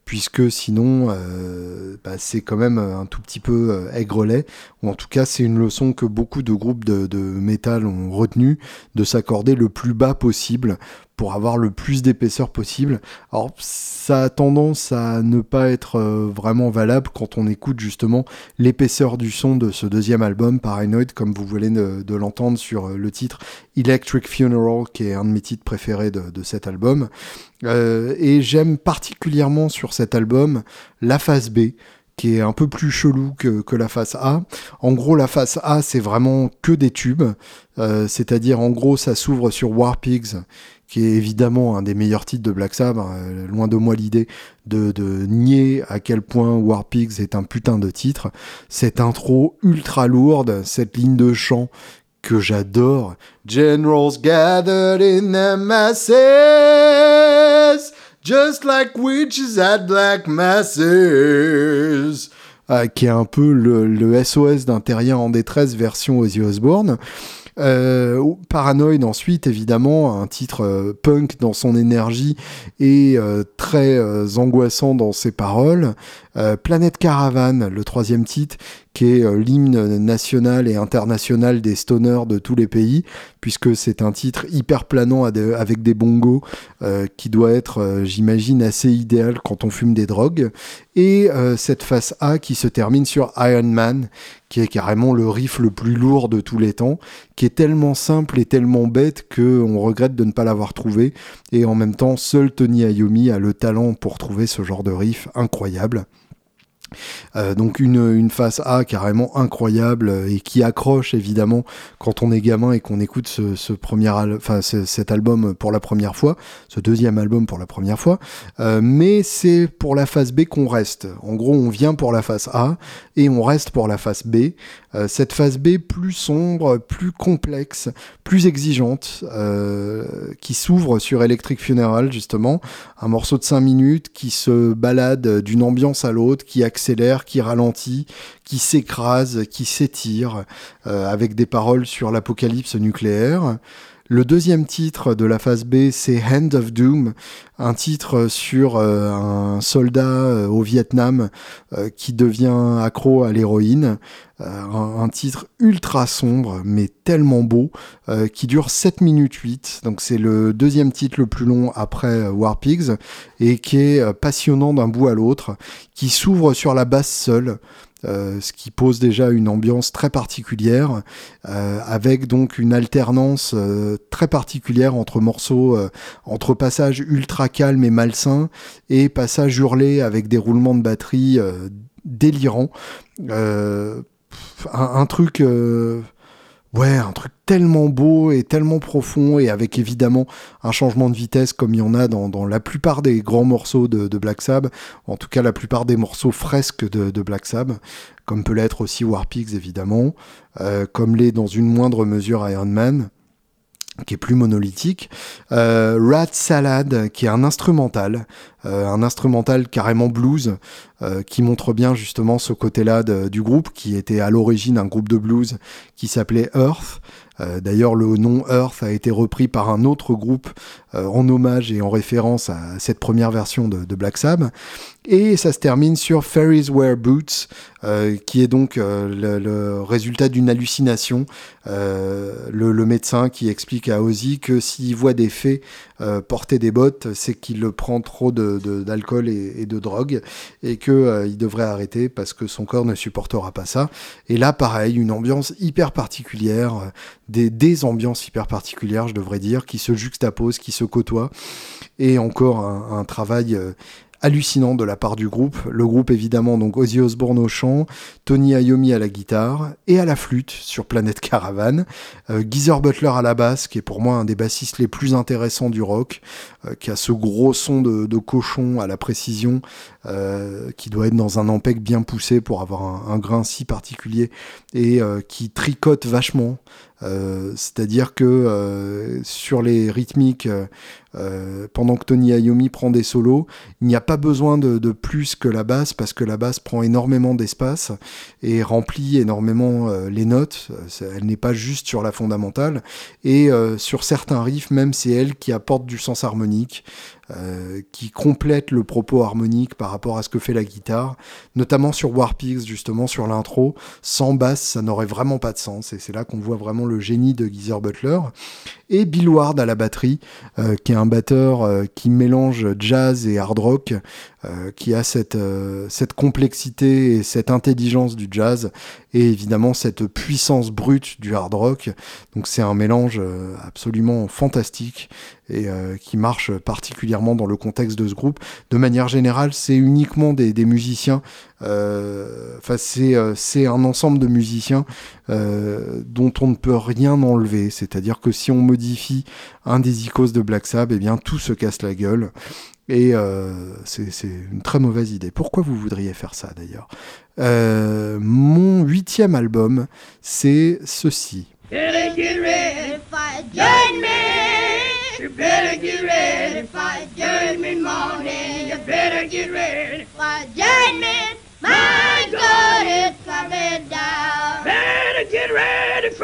puisque sinon euh, bah, c'est quand même un tout petit peu euh, aigrelet, ou en tout cas c'est une leçon que beaucoup de groupes de, de métal ont retenu, de s'accorder le plus bas possible pour avoir le plus d'épaisseur possible. Alors ça a tendance à ne pas être euh, vraiment valable quand on écoute justement l'épaisseur du son de ce deuxième album, Paranoid, comme vous voulez de, l'entendre sur euh, le titre Electric Funeral, qui est un de mes titres préférés de, cet album. Euh, et j'aime particulièrement sur cet album la phase B, qui est un peu plus chelou que, que, la face A. En gros, la face A, c'est vraiment que des tubes, c'est-à-dire en gros, ça s'ouvre sur War Pigs, qui est évidemment un des meilleurs titres de Black Sabbath. Hein, loin de moi l'idée de, nier à quel point War Pigs est un putain de titre. Cette intro ultra lourde, cette ligne de chant que j'adore. Generals gathered in their masses, just like witches at black masses. Ah, qui est un peu le, le SOS d'un terrien en détresse version Ozzy Osbourne. Euh, Paranoid ensuite, évidemment, un titre euh, punk dans son énergie et euh, très euh, angoissant dans ses paroles. Planète Caravane, le troisième titre, qui est l'hymne national et international des stoners de tous les pays, puisque c'est un titre hyper planant avec des bongos, qui doit être, j'imagine, assez idéal quand on fume des drogues. Et cette face A qui se termine sur Iron Man, qui est carrément le riff le plus lourd de tous les temps, qui est tellement simple et tellement bête que on regrette de ne pas l'avoir trouvé. Et en même temps, seul Tony Iommi a le talent pour trouver ce genre de riff incroyable. Euh, donc une, une face A carrément incroyable euh, et qui accroche évidemment quand on est gamin et qu'on écoute ce, premier enfin cet album pour la première fois, ce deuxième album pour la première fois. Euh, mais c'est pour la face B qu'on reste. En gros, on vient pour la face A et on reste pour la face B. Euh, cette phase B plus sombre, plus complexe, plus exigeante, euh, qui s'ouvre sur Electric Funeral justement, un morceau de 5 minutes qui se balade d'une ambiance à l'autre, qui accélère, qui ralentit, qui s'écrase, qui s'étire, euh, avec des paroles sur l'apocalypse nucléaire. Le deuxième titre de la phase B, c'est Hand of Doom, un titre sur un soldat au Vietnam qui devient accro à l'héroïne. Un, un, titre ultra sombre mais tellement beau qui dure 7 minutes 8 donc c'est le deuxième titre le plus long après War Pigs et qui est passionnant d'un bout à l'autre qui s'ouvre sur la basse seule euh, ce qui pose déjà une ambiance très particulière, euh, avec donc une alternance euh, très particulière entre morceaux, entre passages ultra calmes et malsains et passages hurlés avec des roulements de batterie délirants. Un, un, truc Ouais, un truc tellement beau et tellement profond et avec évidemment un changement de vitesse comme il y en a dans, la plupart des grands morceaux de, Black Sabbath, en tout cas la plupart des morceaux fresques de, Black Sabbath, comme peut l'être aussi Warpigs évidemment, euh, comme l'est dans une moindre mesure Iron Man qui est plus monolithique. Euh, Rat Salad, qui est un instrumental, euh, un instrumental carrément blues, euh, qui montre bien justement ce côté-là du groupe, qui était à l'origine un groupe de blues qui s'appelait Earth. Euh, d'ailleurs, le nom Earth a été repris par un autre groupe en hommage et en référence à cette première version de, de Black Sabbath. Et ça se termine sur Fairies Wear Boots, euh, qui est donc euh, le, résultat d'une hallucination. Euh, le, médecin qui explique à Ozzy que s'il voit des fées porter des bottes, c'est qu'il prend trop d'alcool et, de drogue et qu'il devrait arrêter parce que son corps ne supportera pas ça. Et là, pareil, une ambiance hyper particulière, des, ambiances hyper particulières, je devrais dire, qui se juxtaposent, qui se côtoient. Et encore un travail hallucinant de la part du groupe. Le groupe évidemment donc Ozzy Osbourne au chant, Tony Iommi à la guitare et à la flûte sur Planète Caravan, euh, Geezer Butler à la basse qui est pour moi un des bassistes les plus intéressants du rock, euh, qui a ce gros son de, cochon à la précision euh, qui doit être dans un ampec bien poussé pour avoir un, un grain si particulier et qui tricote vachement. C'est-à-dire que sur les rythmiques euh, pendant que Tony Iommi prend des solos, il n'y a pas besoin de, plus que la basse parce que la basse prend énormément d'espace et remplit énormément euh, les notes. Elle n'est pas juste sur la fondamentale et euh, sur certains riffs, même c'est elle qui apporte du sens harmonique. Euh, qui complète le propos harmonique par rapport à ce que fait la guitare, notamment sur Warpigs, justement sur l'intro. Sans basse, ça n'aurait vraiment pas de sens, et c'est là qu'on voit vraiment le génie de Geezer Butler. Et Bill Ward à la batterie, euh, qui est un batteur euh, qui mélange jazz et hard rock, qui a cette, cette complexité et cette intelligence du jazz, et évidemment cette puissance brute du hard rock. Donc c'est un mélange absolument fantastique et euh, qui marche particulièrement dans le contexte de ce groupe. De manière générale, c'est uniquement des, musiciens. Euh, enfin, euh, c'est un ensemble de musiciens dont on ne peut rien enlever. C'est-à-dire que si on modifie un des icônes de Black Sabbath, eh bien tout se casse la gueule. Et c'est une très mauvaise idée. Pourquoi vous voudriez faire ça d'ailleurs? Mon huitième album, c'est ceci.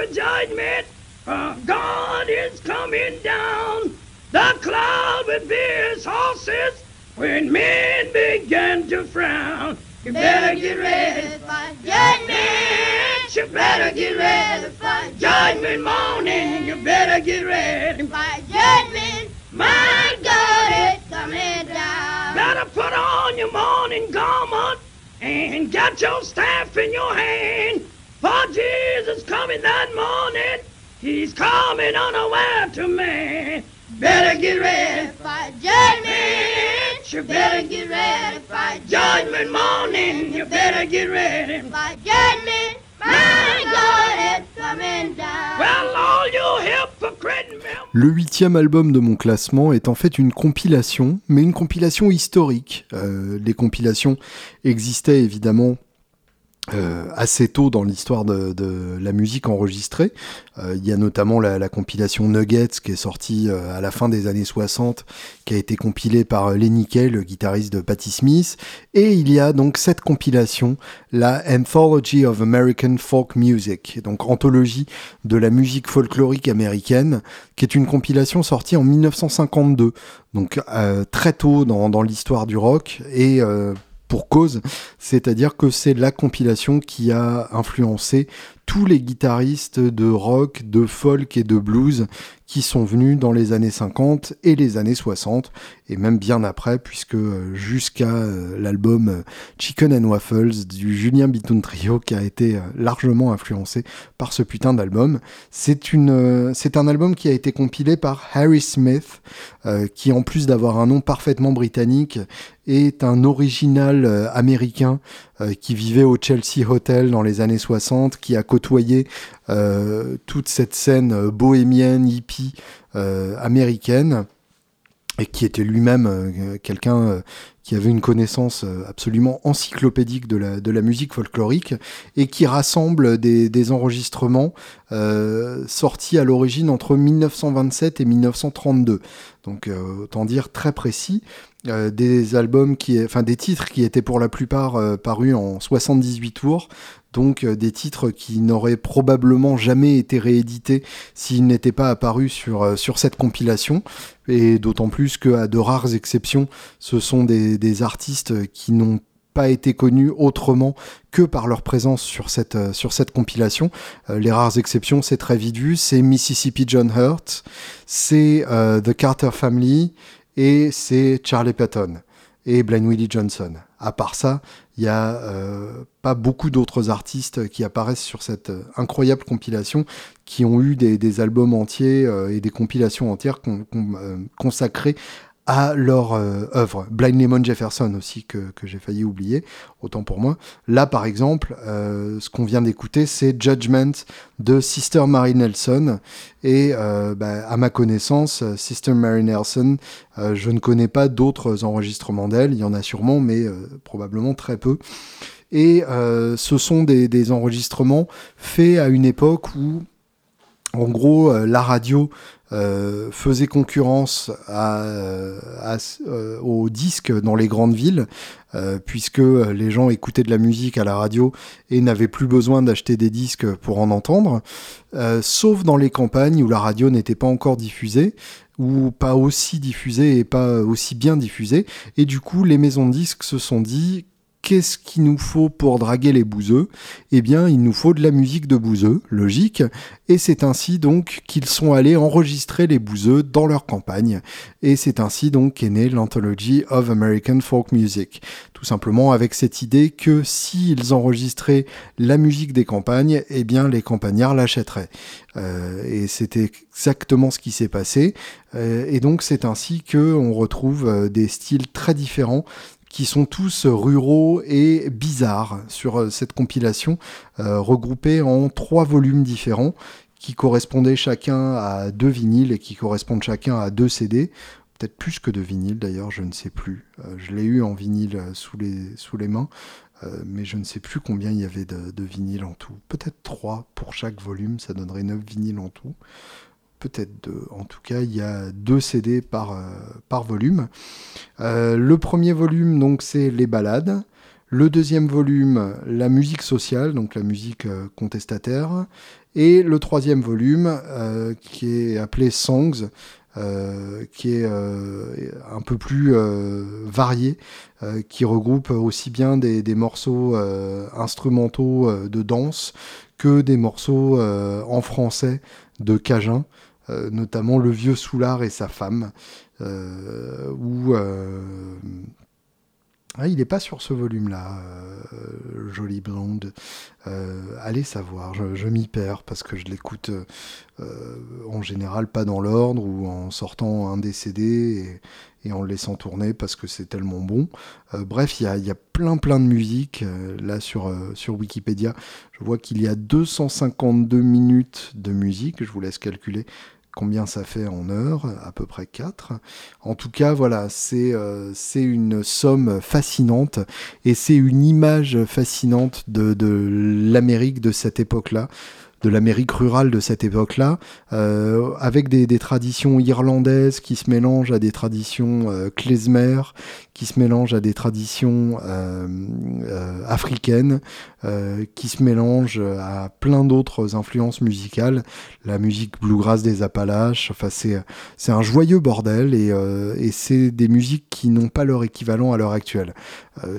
For judgment. For God is coming down. The cloud will be his horses when men begin to frown. You better get ready for judgment. You better get ready for judgment morning. You better get ready for judgment. My God, it's coming down. Better put on your morning garment and get your staff in your hand. For Jesus coming that morning. He's coming unaware to man. Better get ready for judgment. You better get ready for judgment morning. You better get ready for judgment. Le huitième album de mon classement est en fait une compilation, mais une compilation historique. Euh, les compilations existaient évidemment euh, assez tôt dans l'histoire de, de, la musique enregistrée. Euh, il y a notamment la, la, compilation Nuggets qui est sortie euh, à la fin des années 60, qui a été compilée par Lenny Kay, le guitariste de Patti Smith. Et il y a donc cette compilation, la Anthology of American Folk Music, donc anthologie de la musique folklorique américaine, qui est une compilation sortie en 1952, donc très tôt dans, dans l'histoire du rock et pour cause, c'est-à-dire que c'est la compilation qui a influencé tous les guitaristes de rock, de folk et de blues qui sont venus dans les années 50 et les années 60, et même bien après, puisque euh, jusqu'à euh, l'album euh, Chicken and Waffles du Julien Bitoun Trio, qui a été largement influencé par ce putain d'album. C'est une, c'est un album qui a été compilé par Harry Smith, qui en plus d'avoir un nom parfaitement britannique, est un original américain qui vivait au Chelsea Hotel dans les années 60, qui a côtoyé toute cette scène euh, bohémienne, hippie, euh, américaine, et qui était lui-même quelqu'un qui avait une connaissance absolument encyclopédique de la, musique folklorique et qui rassemble des, enregistrements euh, sortis à l'origine entre 1927 et 1932. Donc autant dire très précis. Euh, des albums qui, enfin des titres qui étaient pour la plupart parus en 78 tours, donc euh, des titres qui n'auraient probablement jamais été réédités s'ils n'étaient pas apparus sur, euh, sur cette compilation, et d'autant plus qu'à de rares exceptions, ce sont des, artistes qui n'ont pas été connus autrement que par leur présence sur cette, euh, sur cette compilation. les rares exceptions, c'est vu, c'est Mississippi John Hurt, c'est The Carter Family et c'est Charlie Patton et Blind Willie Johnson. À part ça, il n'y a euh, pas beaucoup d'autres artistes qui apparaissent sur cette euh, incroyable compilation qui ont eu des, albums entiers euh, et des compilations entières consacrées à leur euh, œuvre. Blind Lemon Jefferson aussi, que, que j'ai failli oublier, autant pour moi. Là, par exemple, euh, ce qu'on vient d'écouter, c'est Judgment de Sister Mary Nelson. Et euh, bah, à ma connaissance, Sister Mary Nelson, je ne connais pas d'autres enregistrements d'elle. Il y en a sûrement, mais probablement très peu. Et ce sont des, des enregistrements faits à une époque où en gros, la radio euh, faisait concurrence à, euh, aux disques dans les grandes villes, euh, puisque les gens écoutaient de la musique à la radio et n'avaient plus besoin d'acheter des disques pour en entendre, sauf dans les campagnes où la radio n'était pas encore diffusée ou pas aussi diffusée et pas aussi bien diffusée. Et du coup, les maisons de disques se sont dit qu'est-ce qu'il nous faut pour draguer les bouseux? Eh bien, il nous faut de la musique de bouseux, logique, et c'est ainsi donc qu'ils sont allés enregistrer les bouseux dans leur campagne, et c'est ainsi donc qu'est née l'Anthology of American Folk Music, tout simplement avec cette idée que s'ils enregistraient la musique des campagnes, eh bien les campagnards l'achèteraient. Euh, et c'était exactement ce qui s'est passé, euh, et donc c'est ainsi que on retrouve euh, des styles très différents qui sont tous ruraux et bizarres sur euh, cette compilation, euh, regroupée en trois volumes différents qui correspondaient chacun à deux vinyles et qui correspondent chacun à deux CD. Peut-être plus que de vinyles d'ailleurs, je ne sais plus. Euh, je l'ai eu en vinyle sous les, mains, mais je ne sais plus combien il y avait de vinyles en tout. Peut-être trois pour chaque volume, ça donnerait neuf vinyles en tout peut-être deux. En tout cas, il y a deux CD par, euh, par volume. Euh, le premier volume, donc, c'est les ballades. Le deuxième volume, la musique sociale, donc la musique euh, contestataire. Et le troisième volume, qui est appelé Songs, qui est un peu plus varié, qui regroupe aussi bien des, des morceaux instrumentaux de danse que des morceaux en français de Cajun. Euh, notamment Le Vieux Soulard et sa femme, euh, où euh, ah, il n'est pas sur ce volume-là, Jolie Blonde. allez savoir, je, m'y perds parce que je l'écoute en général pas dans l'ordre ou en sortant un des et, en le laissant tourner parce que c'est tellement bon. bref, il y a, plein plein de musique. là sur, sur Wikipédia, je vois qu'il y a 252 minutes de musique. Je vous laisse calculer combien ça fait en heures, à peu près 4. En tout cas, voilà, c'est euh, une somme fascinante et c'est une image fascinante de, de l'Amérique de cette époque-là de l'Amérique rurale de cette époque-là, euh, avec des, des, traditions irlandaises qui se mélangent à des traditions euh, klezmer, qui se mélangent à des traditions euh, africaines, qui se mélangent à plein d'autres influences musicales, la musique bluegrass des Appalaches, enfin c'est un joyeux bordel et, et c'est des musiques qui n'ont pas leur équivalent à l'heure actuelle.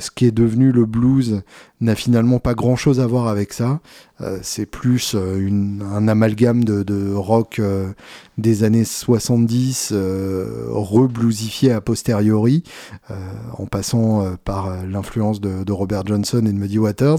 Ce qui est devenu le blues n'a finalement pas grand-chose à voir avec ça. Euh, c'est plus euh, une, un amalgame de, de rock euh, des années 70 euh, reblousifié a posteriori, euh, en passant euh, par l'influence de, Robert Johnson et de Muddy Waters.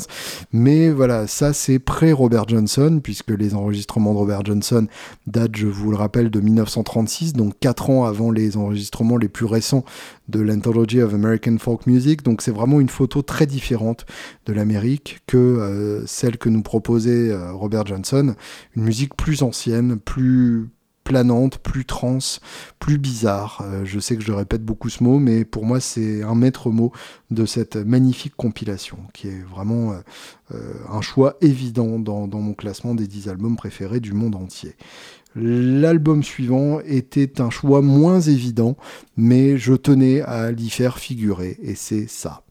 Mais voilà, ça c'est pré-Robert Johnson, puisque les enregistrements de Robert Johnson datent, je vous le rappelle, de 1936, donc 4 ans avant les enregistrements les plus récents de l'Anthology of American Folk Music. Donc c'est vraiment une photo très différente de l'Amérique que euh, celle que nous proposait euh, Robert Johnson. Une musique plus ancienne, plus planante, plus trans, plus bizarre. Euh, je sais que je répète beaucoup ce mot, mais pour moi c'est un maître mot de cette magnifique compilation, qui est vraiment euh, euh, un choix évident dans, dans, mon classement des 10 albums préférés du monde entier. L'album suivant était un choix moins évident, mais je tenais à l'y faire figurer, et c'est ça.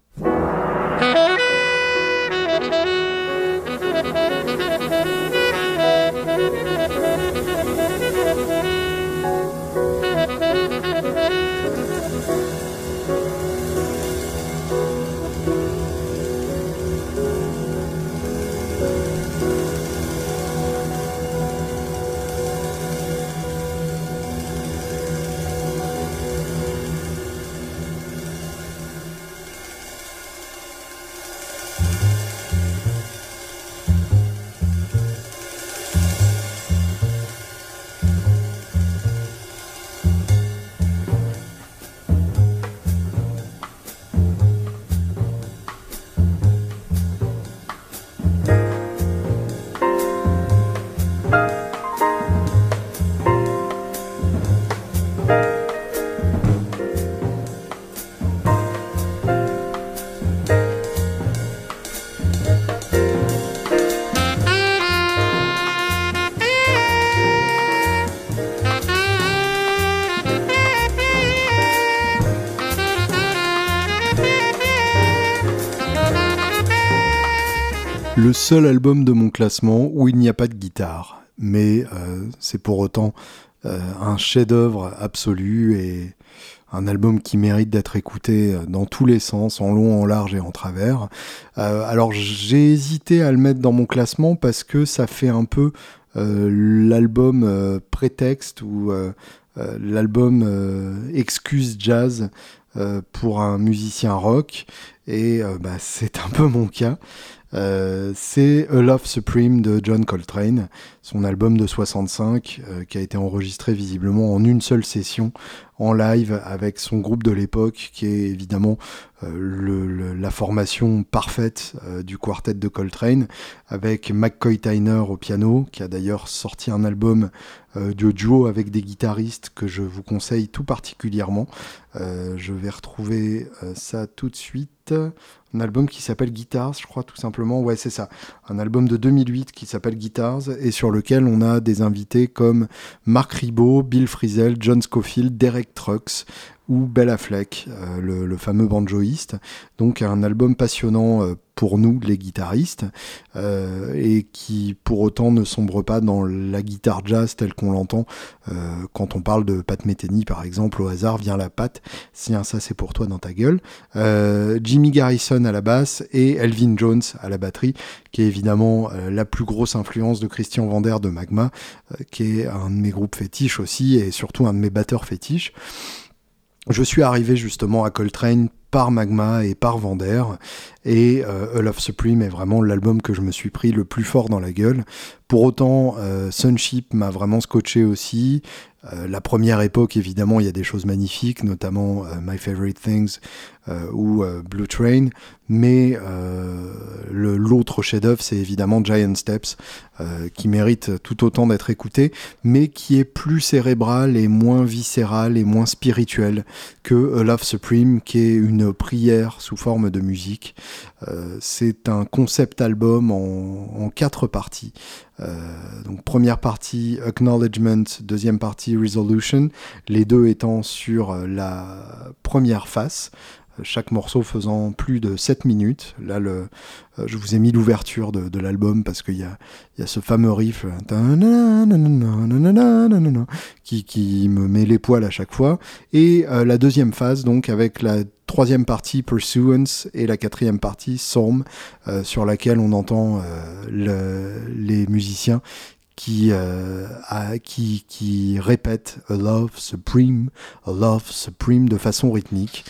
Le seul album de mon classement où il n'y a pas de guitare. Mais euh, c'est pour autant euh, un chef-d'œuvre absolu et un album qui mérite d'être écouté euh, dans tous les sens, en long, en large et en travers. Alors j'ai hésité à le mettre dans mon classement parce que ça fait un peu l'album prétexte ou l'album excuse jazz pour un musicien rock et bah, c'est un peu mon cas. Euh, c'est A Love Supreme de John Coltrane, son album de 65 euh, qui a été enregistré visiblement en une seule session en live avec son groupe de l'époque qui est évidemment euh, la formation parfaite du quartet de Coltrane avec McCoy Tyner au piano qui a d'ailleurs sorti un album de duo avec des guitaristes que je vous conseille tout particulièrement. je vais retrouver ça tout de suite un album qui s'appelle Guitars, je crois tout simplement. Ouais, c'est ça. Un album de 2008 qui s'appelle Guitars et sur lequel on a des invités comme Marc Ribot, Bill Frisell, John Scofield, Derek Trucks ou Bella Affleck, euh, le, fameux banjoïste. Donc un album passionnant euh, pour nous, les guitaristes, euh, et qui pour autant ne sombre pas dans la guitare jazz telle qu'on l'entend quand on parle de Pat Metheny par exemple, au hasard vient la patte, tiens ça c'est pour toi dans ta gueule. Jimmy Garrison à la basse et Elvin Jones à la batterie, qui est évidemment la plus grosse influence de Christian Vander de Magma, qui est un de mes groupes fétiches aussi et surtout un de mes batteurs fétiches. Je suis arrivé justement à Coltrane par Magma et par Vander. Et A Love Supreme est vraiment l'album que je me suis pris le plus fort dans la gueule. Pour autant, Sunship m'a vraiment scotché aussi. la première époque, évidemment, il y a des choses magnifiques, notamment My Favorite Things ou Blue Train. Mais l'autre chef-d'œuvre, c'est évidemment Giant Steps, qui mérite tout autant d'être écouté, mais qui est plus cérébral et moins viscéral et moins spirituel que A Love Supreme, qui est une prière sous forme de musique. Euh, c'est un concept album en, quatre parties. Euh, donc première partie Acknowledgement, deuxième partie Resolution, les deux étant sur la première face chaque morceau faisant plus de 7 minutes. Là, euh, je vous ai mis l'ouverture de, l'album parce qu'il y a, ce fameux riff qui, me met les poils à chaque fois. Et euh, la deuxième phase, donc, avec la troisième partie Pursuance et la quatrième partie Psalm, euh, sur laquelle on entend les musiciens qui, qui, qui répètent A Love Supreme, A Love Supreme de façon rythmique.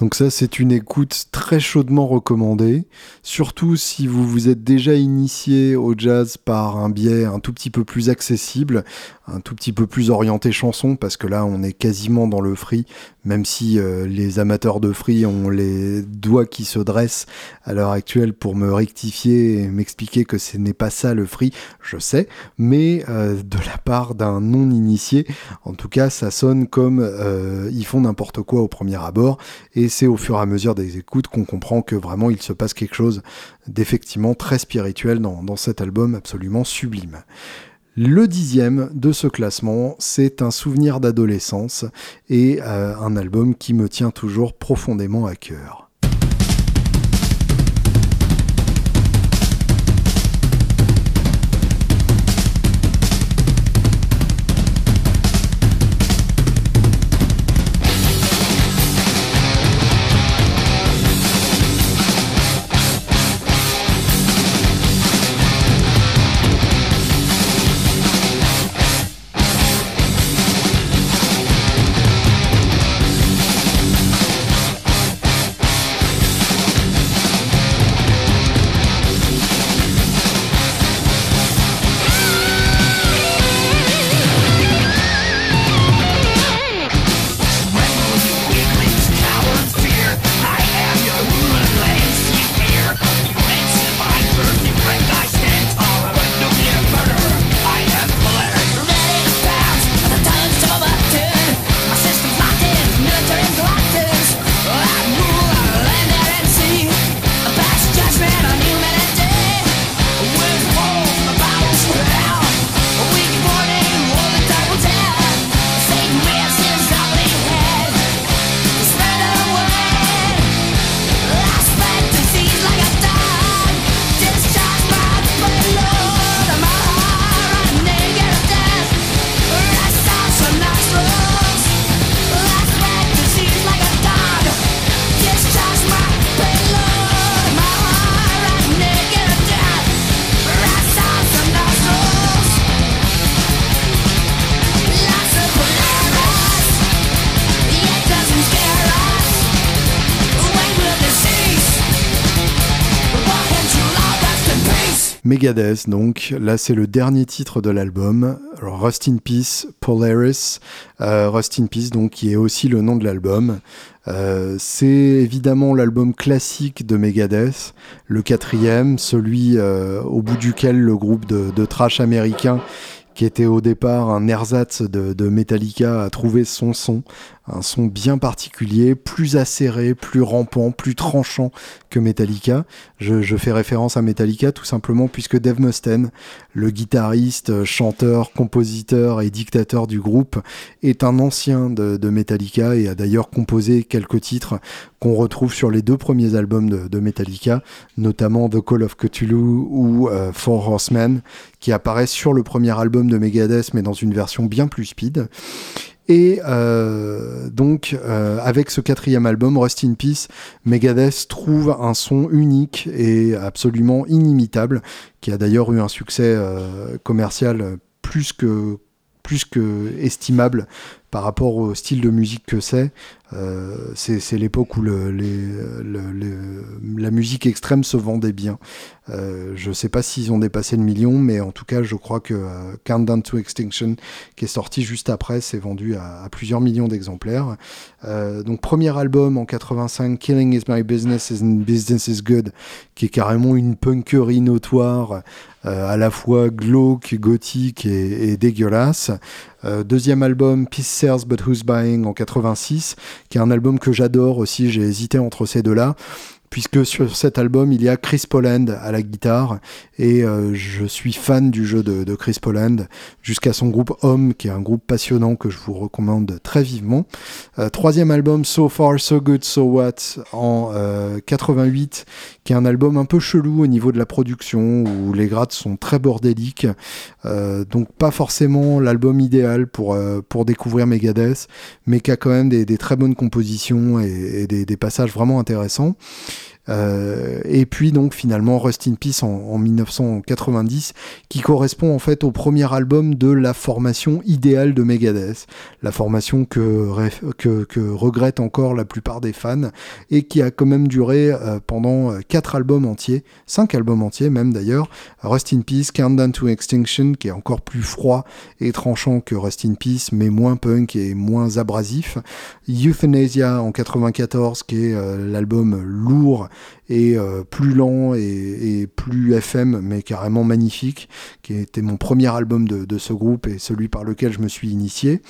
Donc ça, c'est une écoute très chaudement recommandée, surtout si vous vous êtes déjà initié au jazz par un biais un tout petit peu plus accessible, un tout petit peu plus orienté chanson, parce que là, on est quasiment dans le free, même si euh, les amateurs de free ont les doigts qui se dressent à l'heure actuelle pour me rectifier et m'expliquer que ce n'est pas ça le free, je sais, mais euh, de la part d'un non-initié, en tout cas, ça sonne comme euh, ils font n'importe quoi au premier abord, et c'est au fur et à mesure des écoutes qu'on comprend que vraiment il se passe quelque chose d'effectivement très spirituel dans, dans cet album absolument sublime. Le dixième de ce classement, c'est un souvenir d'adolescence et euh, un album qui me tient toujours profondément à cœur. Megadeth, donc. Là c'est le dernier titre de l'album, Rust in Peace, Polaris, euh, Rust in Peace donc qui est aussi le nom de l'album. Euh, c'est évidemment l'album classique de Megadeth, le quatrième, celui euh, au bout duquel le groupe de, de trash américain qui était au départ un ersatz de, de, Metallica, a trouvé son son, un son bien particulier, plus acéré, plus rampant, plus tranchant que Metallica. Je, fais référence à Metallica tout simplement puisque Dave Mustaine, le guitariste, chanteur, compositeur et dictateur du groupe, est un ancien de, Metallica et a d'ailleurs composé quelques titres qu'on retrouve sur les deux premiers albums de, Metallica, notamment The Call of Cthulhu ou euh, Four Horsemen, qui apparaissent sur le premier album de Megadeth mais dans une version bien plus speed. Et euh, donc, euh, avec ce quatrième album, Rust in Peace, Megadeth trouve un son unique et absolument inimitable, qui a d'ailleurs eu un succès euh, commercial plus que, plus que estimable par rapport au style de musique que c'est. Euh, c'est l'époque où la musique extrême se vendait bien. Euh, je ne sais pas s'ils ont dépassé le million, mais en tout cas, je crois que euh, Countdown to Extinction, qui est sorti juste après, s'est vendu à, plusieurs millions d'exemplaires. donc, premier album en 85, Killing is my business and business is good, qui est carrément une punkerie notoire, à la fois glauque, gothique et, et dégueulasse. deuxième album, Peace Sells But Who's Buying en 86, qui est un album que j'adore aussi. J'ai hésité entre ces deux-là puisque sur cet album il y a Chris Poland à la guitare et euh, je suis fan du jeu de, Chris Poland jusqu'à son groupe Homme qui est un groupe passionnant que je vous recommande très vivement. Euh, troisième album So Far So Good So What en 88 euh, qui est un album un peu chelou au niveau de la production où les grades sont très bordéliques donc pas forcément l'album idéal pour, pour découvrir Megadeth mais qui a quand même des, très bonnes compositions et, des passages vraiment intéressants. Euh, et puis donc finalement Rust in Peace en, 1990, qui correspond en fait au premier album de la formation idéale de Megadeth, la formation que, que, regrette encore la plupart des fans, et qui a quand même duré euh, pendant quatre albums entiers, cinq albums entiers même d'ailleurs, Rust in Peace, Countdown to Extinction, qui est encore plus froid et tranchant que Rust in Peace, mais moins punk et moins abrasif, Euthanasia en 94, qui est euh, l'album lourd et euh, plus lent et, plus FM, mais carrément magnifique, qui était mon premier album de, ce groupe et celui par lequel je me suis initié.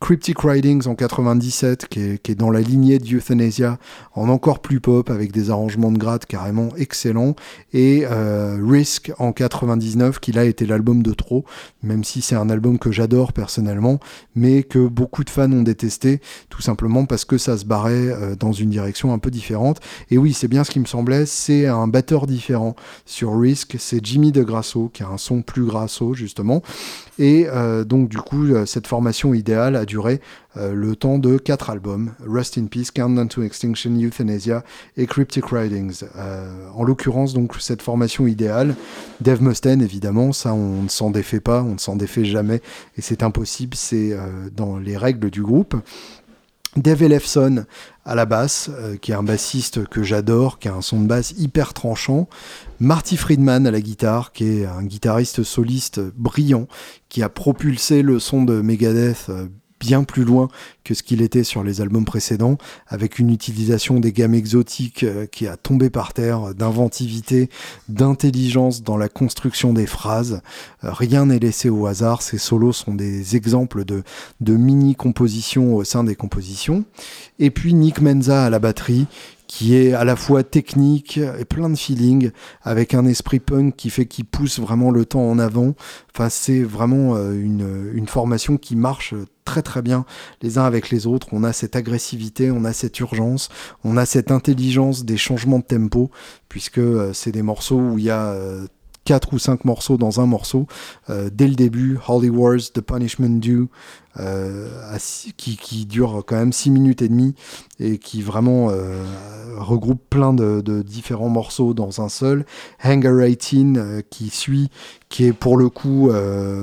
Cryptic Writings en 97, qui est, dans la lignée de Euthanasia, en encore plus pop, avec des arrangements de grade carrément excellents, et euh, Risk en 99, qui là était l'album de trop, même si c'est un album que j'adore personnellement, mais que beaucoup de fans ont détesté, tout simplement parce que ça se barrait euh, dans une direction un peu différente. Et oui, c'est bien ce qui me semblait, c'est un batteur différent. Sur Risk, c'est Jimmy De Grasso, qui a un son plus grasso, justement. Et euh, donc, du coup, euh, cette formation idéale a duré euh, le temps de quatre albums Rust in Peace, Countdown to Extinction, Euthanasia et Cryptic Writings. en l'occurrence, donc, cette formation idéale, Dave Mustaine, évidemment, ça, on ne s'en défait pas, on ne s'en défait jamais, et c'est impossible, c'est dans les règles du groupe. Dave Ellefson à la basse, euh, qui est un bassiste que j'adore, qui a un son de basse hyper tranchant. Marty Friedman à la guitare, qui est un guitariste soliste brillant, qui a propulsé le son de Megadeth euh, bien plus loin que ce qu'il était sur les albums précédents, avec une utilisation des gammes exotiques euh, qui a tombé par terre, d'inventivité, d'intelligence dans la construction des phrases. Euh, rien n'est laissé au hasard, ces solos sont des exemples de, de mini-compositions au sein des compositions. Et puis Nick Menza à la batterie, qui est à la fois technique et plein de feeling, avec un esprit punk qui fait qu'il pousse vraiment le temps en avant. Enfin, c'est vraiment euh, une, formation qui marche très très bien les uns avec les autres. On a cette agressivité, on a cette urgence, on a cette intelligence des changements de tempo, puisque euh, c'est des morceaux où il y a euh, quatre ou cinq morceaux dans un morceau. dès le début, Holy Wars, The Punishment Due, euh, qui, qui, dure quand même 6 minutes et demie et qui vraiment euh, regroupe plein de, différents morceaux dans un seul. Hangar 18 euh, qui suit, qui est pour le coup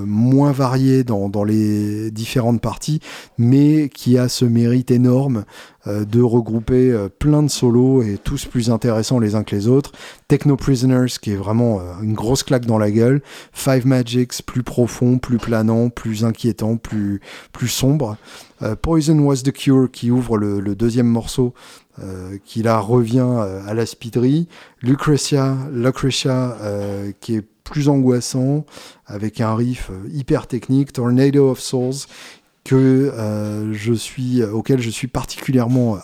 moins varié dans, dans, les différentes parties, mais qui a ce mérite énorme de regrouper plein de solos et tous plus intéressants les uns que les autres. Techno Prisoners qui est vraiment une grosse claque dans la gueule. Five Magics plus profond, plus planant, plus inquiétant, plus, plus sombre. Euh, Poison Was the Cure qui ouvre le, deuxième morceau euh, qui là revient euh, à la speederie. Lucretia, Lucretia qui est plus angoissant avec un riff hyper technique. Tornado of Souls que je suis auquel je suis particulièrement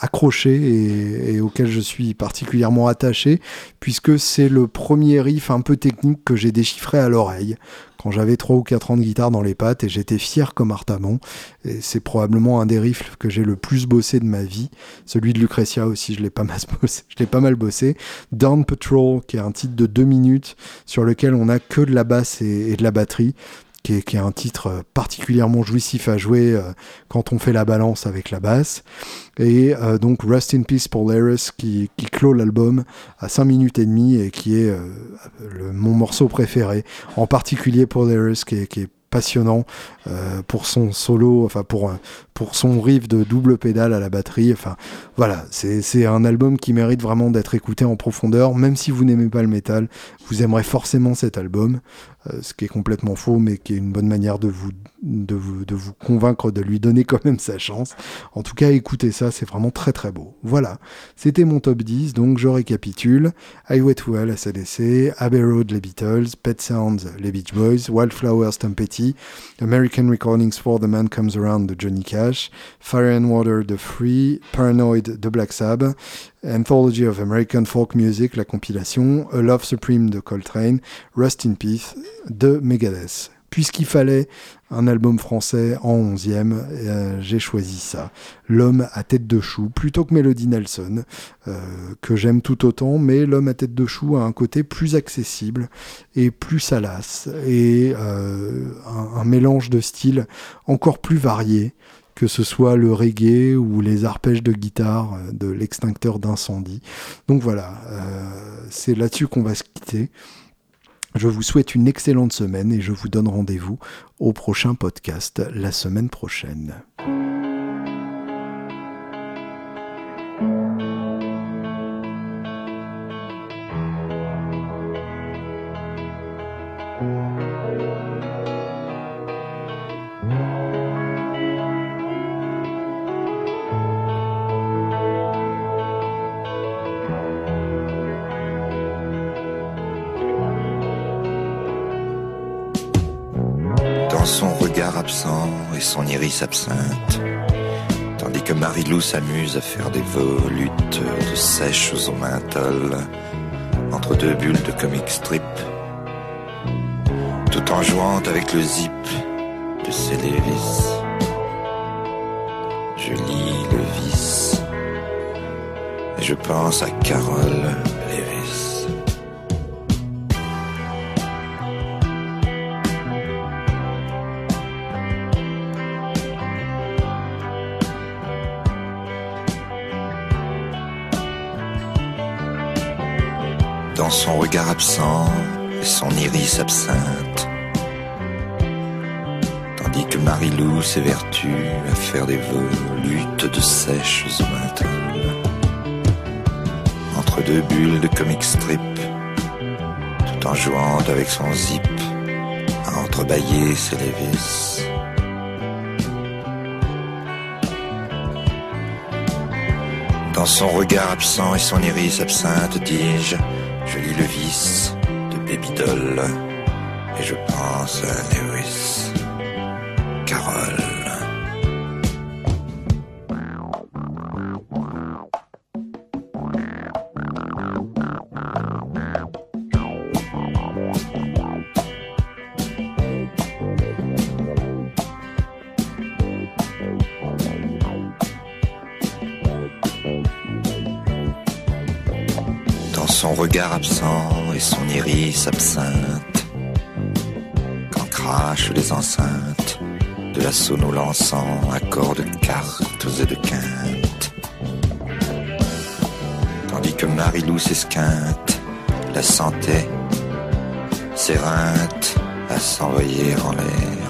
accroché et, et, auquel je suis particulièrement attaché puisque c'est le premier riff un peu technique que j'ai déchiffré à l'oreille quand j'avais 3 ou 4 ans de guitare dans les pattes et j'étais fier comme Artamon. Et c'est probablement un des riffs que j'ai le plus bossé de ma vie. Celui de Lucretia aussi, je l'ai pas mal bossé. Je l'ai pas mal bossé. Down Patrol, qui est un titre de 2 minutes sur lequel on a que de la basse et de la batterie qui est, un titre euh, particulièrement jouissif à jouer euh, quand on fait la balance avec la basse. Et euh, donc Rest in Peace Polaris qui, qui clôt l'album à 5 minutes et demie et qui est mon morceau préféré, en particulier Polaris qui est, qui est passionnant pour son solo, enfin pour pour son riff de double pédale à la batterie. Enfin, voilà, c'est un album qui mérite vraiment d'être écouté en profondeur. Même si vous n'aimez pas le métal, vous aimerez forcément cet album. Euh, ce qui est complètement faux, mais qui est une bonne manière de vous, de vous, de vous convaincre de lui donner quand même sa chance. En tout cas, écoutez ça, c'est vraiment très très beau. Voilà, c'était mon top 10, donc je récapitule. Highway to Hell, SADC, Abbey Road, les Beatles, Pet Sounds, les Beach Boys, Wildflowers, Tom Petty, American Recordings for the Man Comes Around de Johnny Cash, Fire and Water de Free, Paranoid de Black Sabbath, Anthology of American Folk Music, la compilation, A Love Supreme de Coltrane, Rust in Peace de Megadeth. Puisqu'il fallait un album français en 11e, euh, j'ai choisi ça. L'homme à tête de chou, plutôt que Melody Nelson, euh, que j'aime tout autant, mais l'homme à tête de chou a un côté plus accessible et plus salace, et euh, un, mélange de styles encore plus varié que ce soit le reggae ou les arpèges de guitare euh, de l'extincteur d'incendie. Donc voilà, euh, c'est là-dessus qu'on va se quitter. Je vous souhaite une excellente semaine et je vous donne rendez-vous au prochain podcast la semaine prochaine. Son iris absinthe. Tandis que Marie-Lou s'amuse à faire des volutes de sèches au menthol entre deux bulles de comic strip, tout en jouant avec le zip de ses lévis. Je lis le vice et je pense à Carole regard absent et son iris absinthe. Tandis que Marie-Lou s'évertue à faire des volutes de sèches menthol. Entre deux bulles de comic strip, tout en jouant avec son zip à entrebâiller ses lévis. Dans son regard absent et son iris absinthe, dis-je, je lis le de Baby Doll et je pense à Lewis. Regard absent et son iris absinthe. Quand crachent les enceintes de la sono lançant accords de cartes et de quintes. Tandis que Marie-Lou s'esquinte, la santé s'éreinte à s'envoyer en l'air.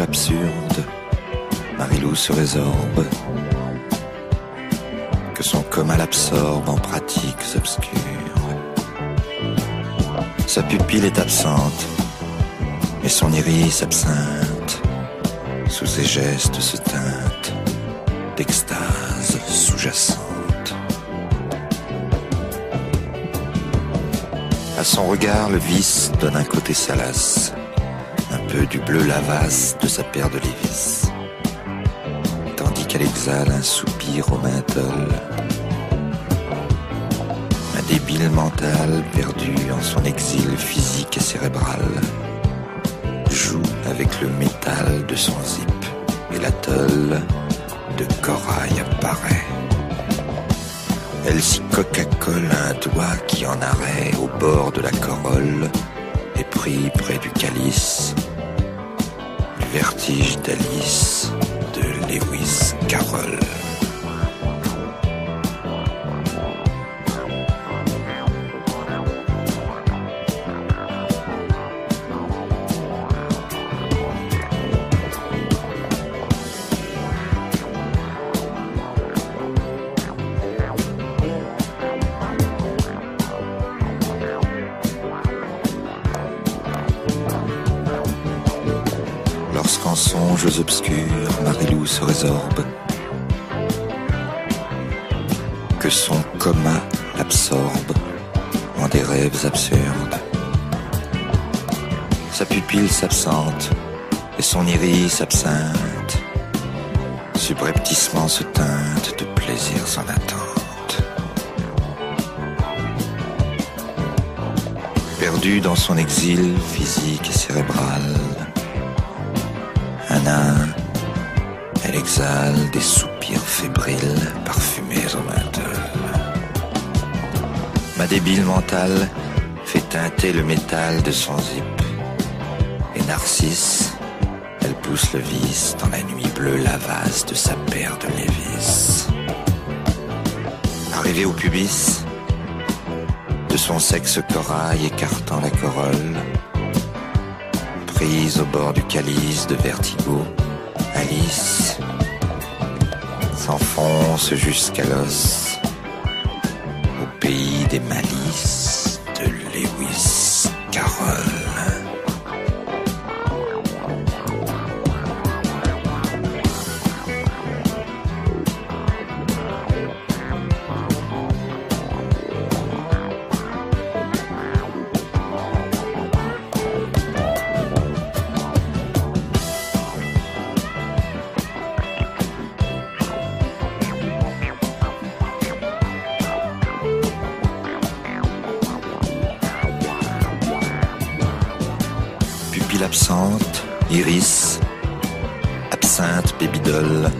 Absurde, Marilou se résorbe, que son coma l'absorbe en pratiques obscures. Sa pupille est absente, et son iris absinthe, sous ses gestes se teinte d'extase sous-jacente. À son regard, le vice donne un côté salace du bleu lavasse de sa paire de Lévis, tandis qu'elle exhale un soupir au menthol. Un débile mental perdu en son exil physique et cérébral joue avec le métal de son zip et l'atoll de corail apparaît. Elle s'y coca-colle un doigt qui en arrêt au bord de la corolle pris près du calice, vertige d'Alice, de Lewis Carroll. Songes obscurs Marilou se résorbe, que son coma l'absorbe en des rêves absurdes. Sa pupille s'absente et son iris absinthe, subrepticement se teinte de plaisirs en attente. Perdu dans son exil physique et cérébral, elle exhale des soupirs fébriles parfumés au menthol. Ma débile mentale fait teinter le métal de son zip. Et Narcisse, elle pousse le vice dans la nuit bleue lavasse de sa paire de Lévis. Arrivée au pubis, de son sexe corail écartant la corolle, au bord du calice de vertigo, Alice s'enfonce jusqu'à l'os au pays des malices iris, absinthe, babydoll,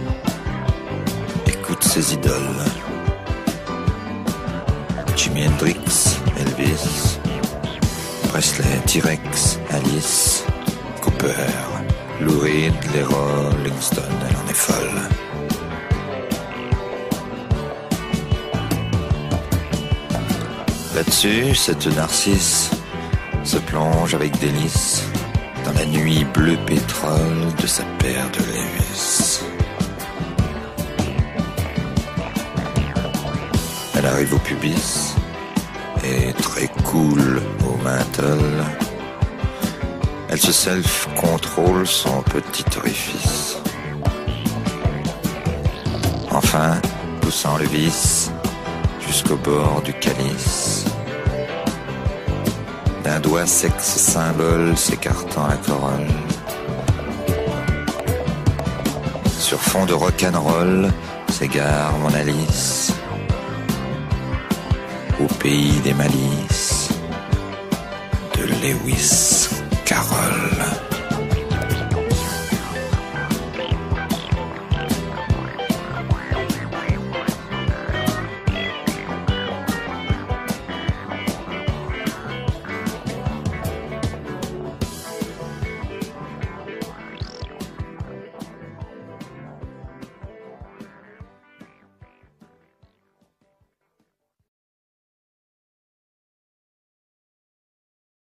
écoute ses idoles. Jimi Hendrix, Elvis, Presley, T-Rex, Alice, Cooper, Lou Reed, les elle en est folle. Là-dessus, cette narcisse se plonge avec délice la nuit bleu pétrole de sa paire de Lévis. Elle arrive au pubis et très cool au menthol. Elle se self-contrôle son petit orifice. Enfin, poussant le vis jusqu'au bord du calice, d'un doigt sexe symbole s'écartant la corolle. Sur fond de rock'n'roll s'égare mon Alice au pays des malices de Lewis.